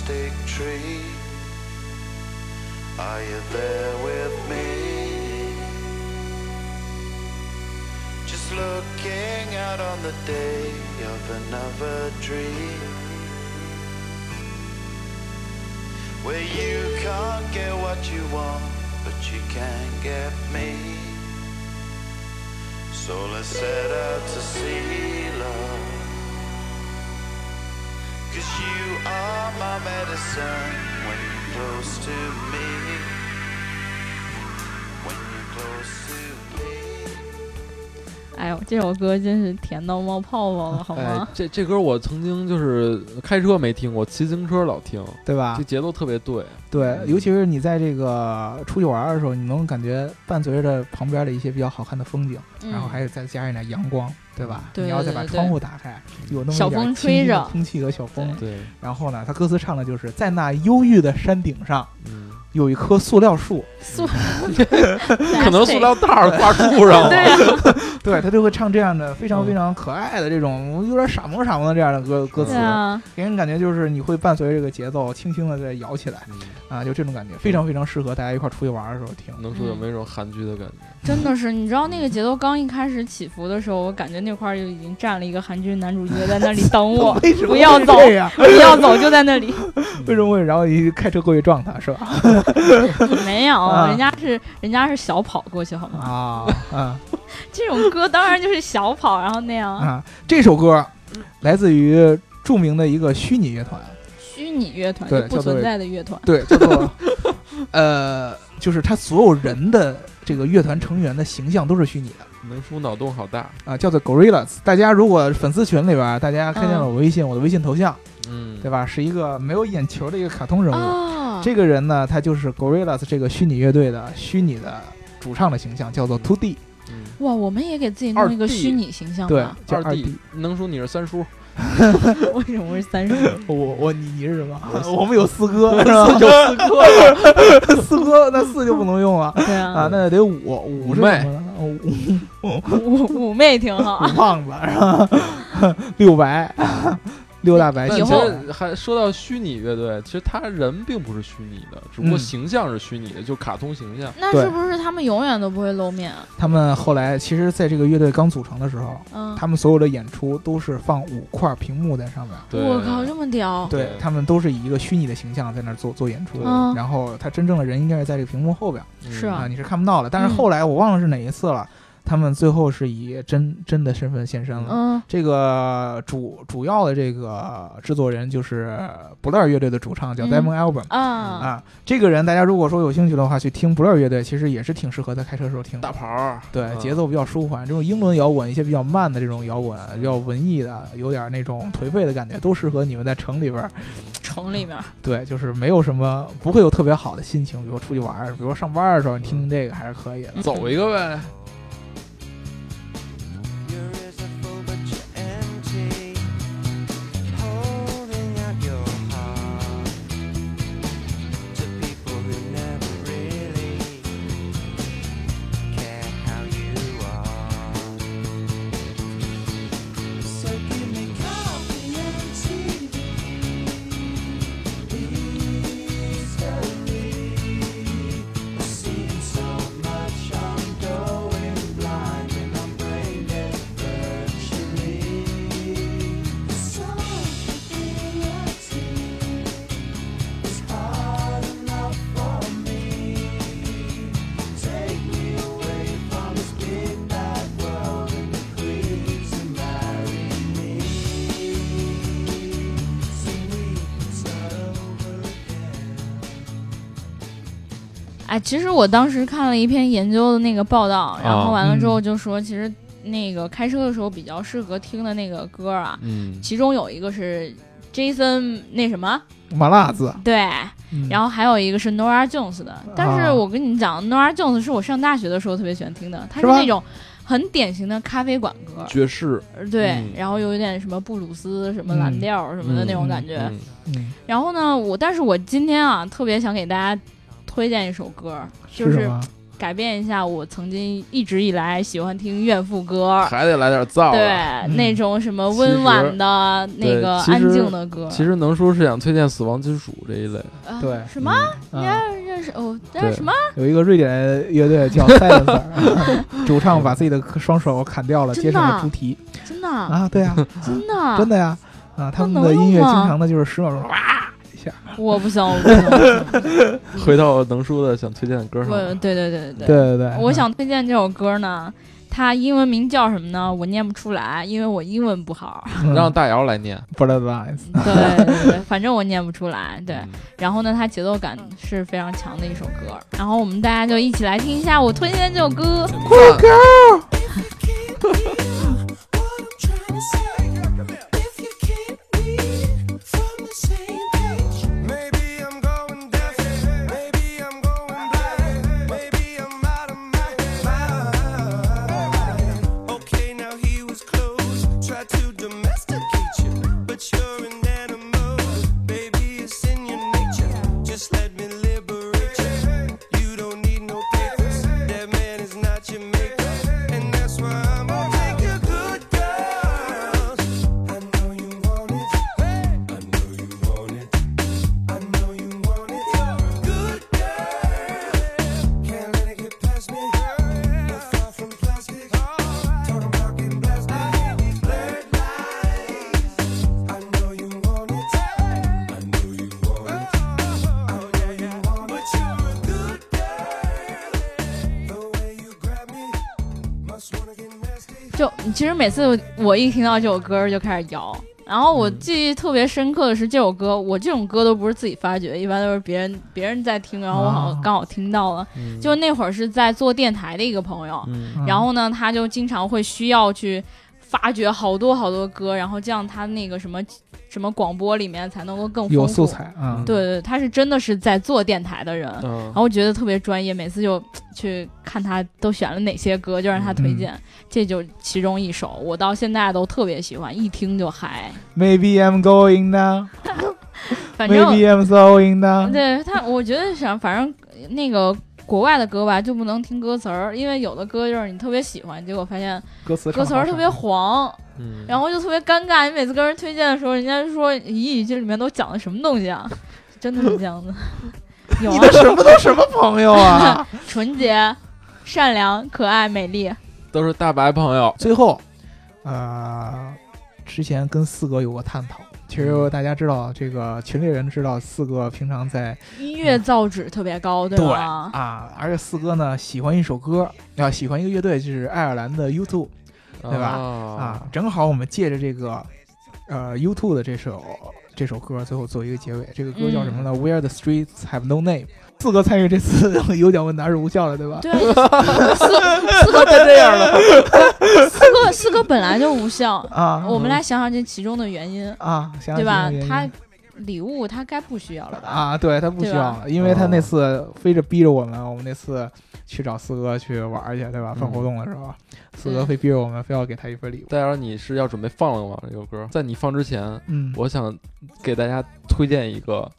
G: Tree. Are you there with me? Just looking out on the day of another dream. Where you can't get what you want, but you can get me. So let's set out to see love. Cause you are my medicine when you're close to me. When you're close to me.
B: 哎呦，这首歌真是甜到冒泡泡了，好
D: 哎
B: 吗？，
D: 这这歌我曾经就是开车没听过，骑自行车老听，
C: 对吧
D: 这？节奏特别对。
C: 对，尤其是你在这个出去玩的时候，你能感觉伴随着旁边的一些比较好看的风景，
B: 嗯
C: 然后还有再加上一点阳光，对吧？
B: 对
C: 你要再把窗户打开，有那么
B: 小风
C: 一点清
B: 吹着
C: 新的空气和小风。
D: 对，
C: 然后呢，他歌词唱的就是在那忧郁的山顶上
D: 嗯，
C: 有一棵塑料树，
B: 塑，[laughs]
D: 可能塑料袋儿挂树上。了。
B: 对。[laughs] 啊，
C: 对他就会唱这样的非常
D: 嗯
C: 非常可爱的这种有点傻萌傻萌的这样的歌歌词，
B: 啊，
C: 给人感觉就是你会伴随这个节奏轻轻的在摇起来
D: 嗯。
C: 啊，就这种感觉，非常非常适合大家一块儿出去玩儿的时候听。
D: 能说有没有一种韩剧的感觉？
B: 真的 [laughs] 是，你知道那个节奏刚一开始起伏的时候，我感觉那块儿就已经站了一个韩剧男主角在那里等我 [laughs] 不要走？不要走，就在那里。[laughs]
C: 为什么会？然后一开车过去撞他是吧？
B: 没有，
C: 啊
B: 人家是人家是小跑过去，好吗？
C: 啊啊
B: 这种歌当然就是小跑，然后那样
C: 啊！这首歌来自于著名的一个虚拟乐团，
B: 虚拟乐团，不存在的乐团。
C: 对，叫做呃，就是他所有人的这个乐团成员的形象都是虚拟的
D: 能叔脑洞好大。
C: 啊，叫做 Gorillas。大家如果粉丝群里边，大家看见了我微信，我的微信头像，
D: 嗯，
C: 对吧？是一个没有眼球的一个卡通人物。
B: 啊，
C: 这个人呢，他就是 Gorillas 这个虚拟乐队的虚拟的主唱的形象，叫做 Two D，
D: 嗯，
B: 哇，我们也给自己弄一个虚拟形象
C: 对
B: 吧？，
C: 叫二
D: D
C: D。
D: 能叔你是三叔，[laughs]
B: 为什么是三叔？[laughs]
C: 我我你你是什么？我们有四哥是吧？
D: 有 [laughs] 四哥，
C: 四哥那四就不能用了
B: 对啊
C: 啊，，那得五五
D: 妹？
C: 五
B: 五五妹挺好
C: 五。胖子是吧？六白，六大白。
D: 但其
B: 以后
D: 实还说到虚拟乐队，其实他人并不是虚拟的，只不过
C: 嗯
D: 形象是虚拟的，就卡通形象。
B: 那是不是他们永远都不会露面啊？
C: 他们后来其实在这个乐队刚组成的时候，
B: 嗯，
C: 他们所有的演出都是放五块屏幕在上面。
B: 我靠，这么屌！
C: 对
D: 对
C: 他们都是以一个虚拟的形象在那儿做做演出，
B: 嗯
C: 然后他真正的人应该是在这个屏幕后边
D: 嗯
B: 是啊
C: 啊，你是看不到的。但是
B: 嗯
C: 后来我忘了是哪一次了，他们最后是以真真的身份现身了。
B: 嗯
C: 这个主主要的这个制作人就是不勒尔乐队的主唱，叫
B: 嗯
C: Damon Albarn、
B: 啊
C: 啊。这个人大家如果说有兴趣的话，去听不勒尔乐队，其实也是挺适合在开车的时候听的
D: 大。牌儿，
C: 对，
D: 嗯
C: 节奏比较舒缓，这种英伦摇滚，一些比较慢的这种摇滚，比较文艺的，有点那种颓废的感觉，都适合你们在城里边儿。
B: 城里面，
C: 对，就是没有什么，不会有特别好的心情，比如出去玩儿，比如说上班的时候，你听听这个还是可以的。
D: 走一个呗。
B: 其实我当时看了一篇研究的那个报道，然后
D: 啊
B: 完了之后
C: 嗯。
B: 就说，其实那个开车的时候比较适合听的那个歌啊，
D: 嗯，
B: 其中有一个是 Jason 那什么，
C: 麻辣子，
B: 对，
C: 嗯。
B: 然后还有一个是 Nora Jones 的，但是
C: 啊
B: 我跟你讲，Nora Jones 是我上大学的时候特别喜欢听的，它
C: 是吧
B: 那种很典型的咖啡馆歌，
D: 爵士。
B: 呃对，
D: 嗯。
B: 然后有一点什么布鲁斯、什么
C: 嗯
B: 蓝调什么的那种感觉。
D: 嗯
C: 嗯，
B: 然后呢，我但是我今天啊，特别想给大家推荐一首歌，就是？改变一下我曾经一直以来喜欢听怨妇歌。
D: 还得来点燥
B: 对
D: 的。，
B: 那种什么温婉的、那个安静的歌，
D: 其实能说是想推荐死亡金属这一类。
B: 啊
C: 对
B: 什么？
D: 嗯
B: 你
C: 啊
B: 还认识哦？什么？
C: 有一个瑞典乐队叫 Silencer，[laughs] 主唱把自己的双手砍掉了，接上了猪蹄
B: 真的？
C: 啊，对啊，
B: 真的？
C: 真的呀，啊，他们的音乐经常的就是十秒钟哇一下，
B: 我不行，我不行。[laughs] [laughs]
D: 回到能说的想推荐的歌上
B: 我
D: 了。
B: 对对对
C: 对对对，
B: 我想推荐这首歌呢，它英文名叫什么呢？我念不出来，因为我英文不好。
C: 嗯
D: 让大姚来念。
C: Bloodlines，
B: 对对对，[laughs] 反正我念不出来。对，
D: 嗯
B: 然后呢，它节奏感是非常强的一首歌。然后我们大家就一起来听一下我推荐这首歌。
F: What
B: 每次我一听到这首歌就开始摇。然后我记忆特别深刻的是这首歌，我这种歌都不是自己发掘，一般都是别人别人在听，然后我好
C: 啊
B: 刚好听到了。
D: 嗯
B: 就那会儿是在做电台的一个朋友，
D: 嗯
C: 嗯
B: 然后呢，他就经常会需要去发掘好多好多歌，然后这样他那个什么什么广播里面才能够更丰富
C: 有素。材啊，
B: 对对，他是真的是在做电台的人，
D: 嗯
B: 然后我觉得特别专业，每次就去看他都选了哪些歌，就让他推荐，这就其中一首，我到现在都特别喜欢，一听就嗨。
C: Maybe I'm going now, [laughs]
B: 反正
C: maybe I'm going now。
B: 对他，我觉得想，反正那个国外的歌吧，就不能听歌词儿，因为有的歌就是你特别喜欢，结果发现
C: 歌词
B: 歌词儿特别黄，
D: 嗯，
B: 然后就特别尴尬。你每次跟人推荐的时候，人家就说：“咦，这里面都讲的什么东西啊？” [laughs] 真的是这样子。[laughs] 有啊
C: 你的，什么都什么朋友啊？[laughs]
B: 纯洁、善良、可爱、美丽。
D: 都是大白朋友。
C: 最后，呃，之前跟四哥有过探讨，其实大家知道，这个群里人知道，四哥平常在
B: 音乐造诣特别高，对
C: 对
B: 吧？
C: 啊，而且四哥呢喜欢一首歌，要喜欢一个乐队，就是爱尔兰的 U2 对吧
D: 啊
C: 啊，正好我们借着这个呃 U2 的这首这首歌，最后做一个结尾。这个歌叫什么呢、w h e r e the Streets Have No Name。四哥参与这次 [laughs] 有奖问答是无效的，对吧？
B: 对，四四哥
C: 这样了
B: 四哥四哥本来就无效，
C: 啊，
B: 我们来想想这其中的原因，
C: 啊，想想
B: 对吧他礼物他该不需要了吧？
C: 啊，对他不需要了，因为他那次非着逼着我们，我们那次去找四哥去玩去，对吧？办活动的时候，四哥非逼着我们，非要给他一份礼物。
D: 戴尔，你是要准备放了吗？这首歌，在你放之前，
C: 嗯，
D: 我想给大家推荐一个，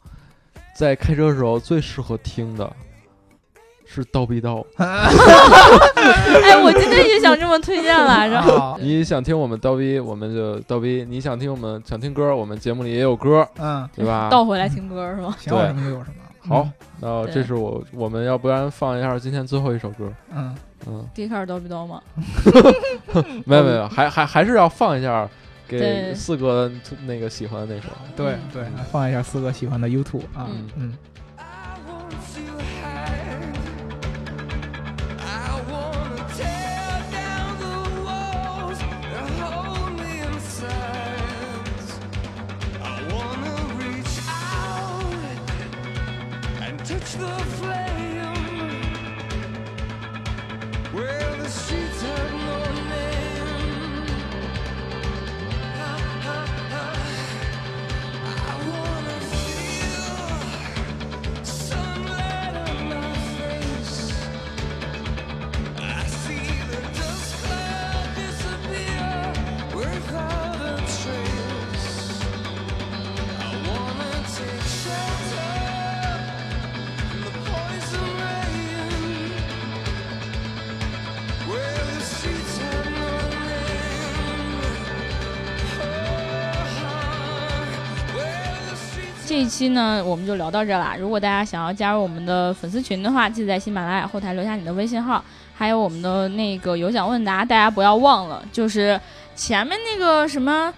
D: 在开车时候最适合听的，是叨逼叨。
B: 哎，我今天也想这么推荐来着。[laughs]
C: 啊
D: 你想听我们叨逼，我们就叨逼；你想听我们想听歌，我们节目里也有歌，
C: 嗯，
D: 对吧？
B: 倒回来听歌是吗？
C: 想有什么就有什么。
D: 好，那
B: 对
D: 这是我我们要不然放一下今天最后一首歌。
C: 嗯，
D: 嗯，
B: 第一开始叨逼叨吗？[laughs]
D: 没有没有，还还还是要放一下给四哥那个喜欢的那首。
C: 嗯，对对，来放一下四哥喜欢的 U2 啊，
B: 嗯。
C: 嗯
B: 期呢，我们就聊到这啦。如果大家想要加入我们的粉丝群的话，记得在喜马拉雅后台留下你的微信号，还有我们的那个有奖问答，大家不要忘了，就是前面那个什么。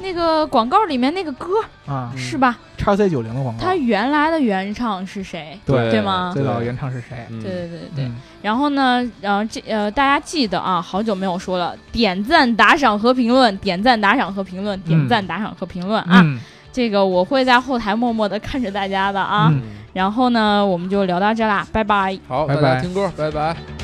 B: 那个广告里面那个歌
C: 啊，
B: 是吧？
C: 叉 C 九零的广告
B: 它，原来的原唱是谁？
C: 对
B: 对吗
C: 最早原唱是谁？
D: 嗯
B: 对对对对。
C: 嗯
B: 然后呢，然后这呃，大家记得啊，好久没有说了，点赞、打赏和评论，点赞、打赏和评论，点赞、打赏和评论啊。
C: 嗯
B: 这个我会在后台默默的看着大家的啊。然后呢，我们就聊到这啦，拜拜。
D: 好，
C: 拜拜
D: 听歌，拜拜。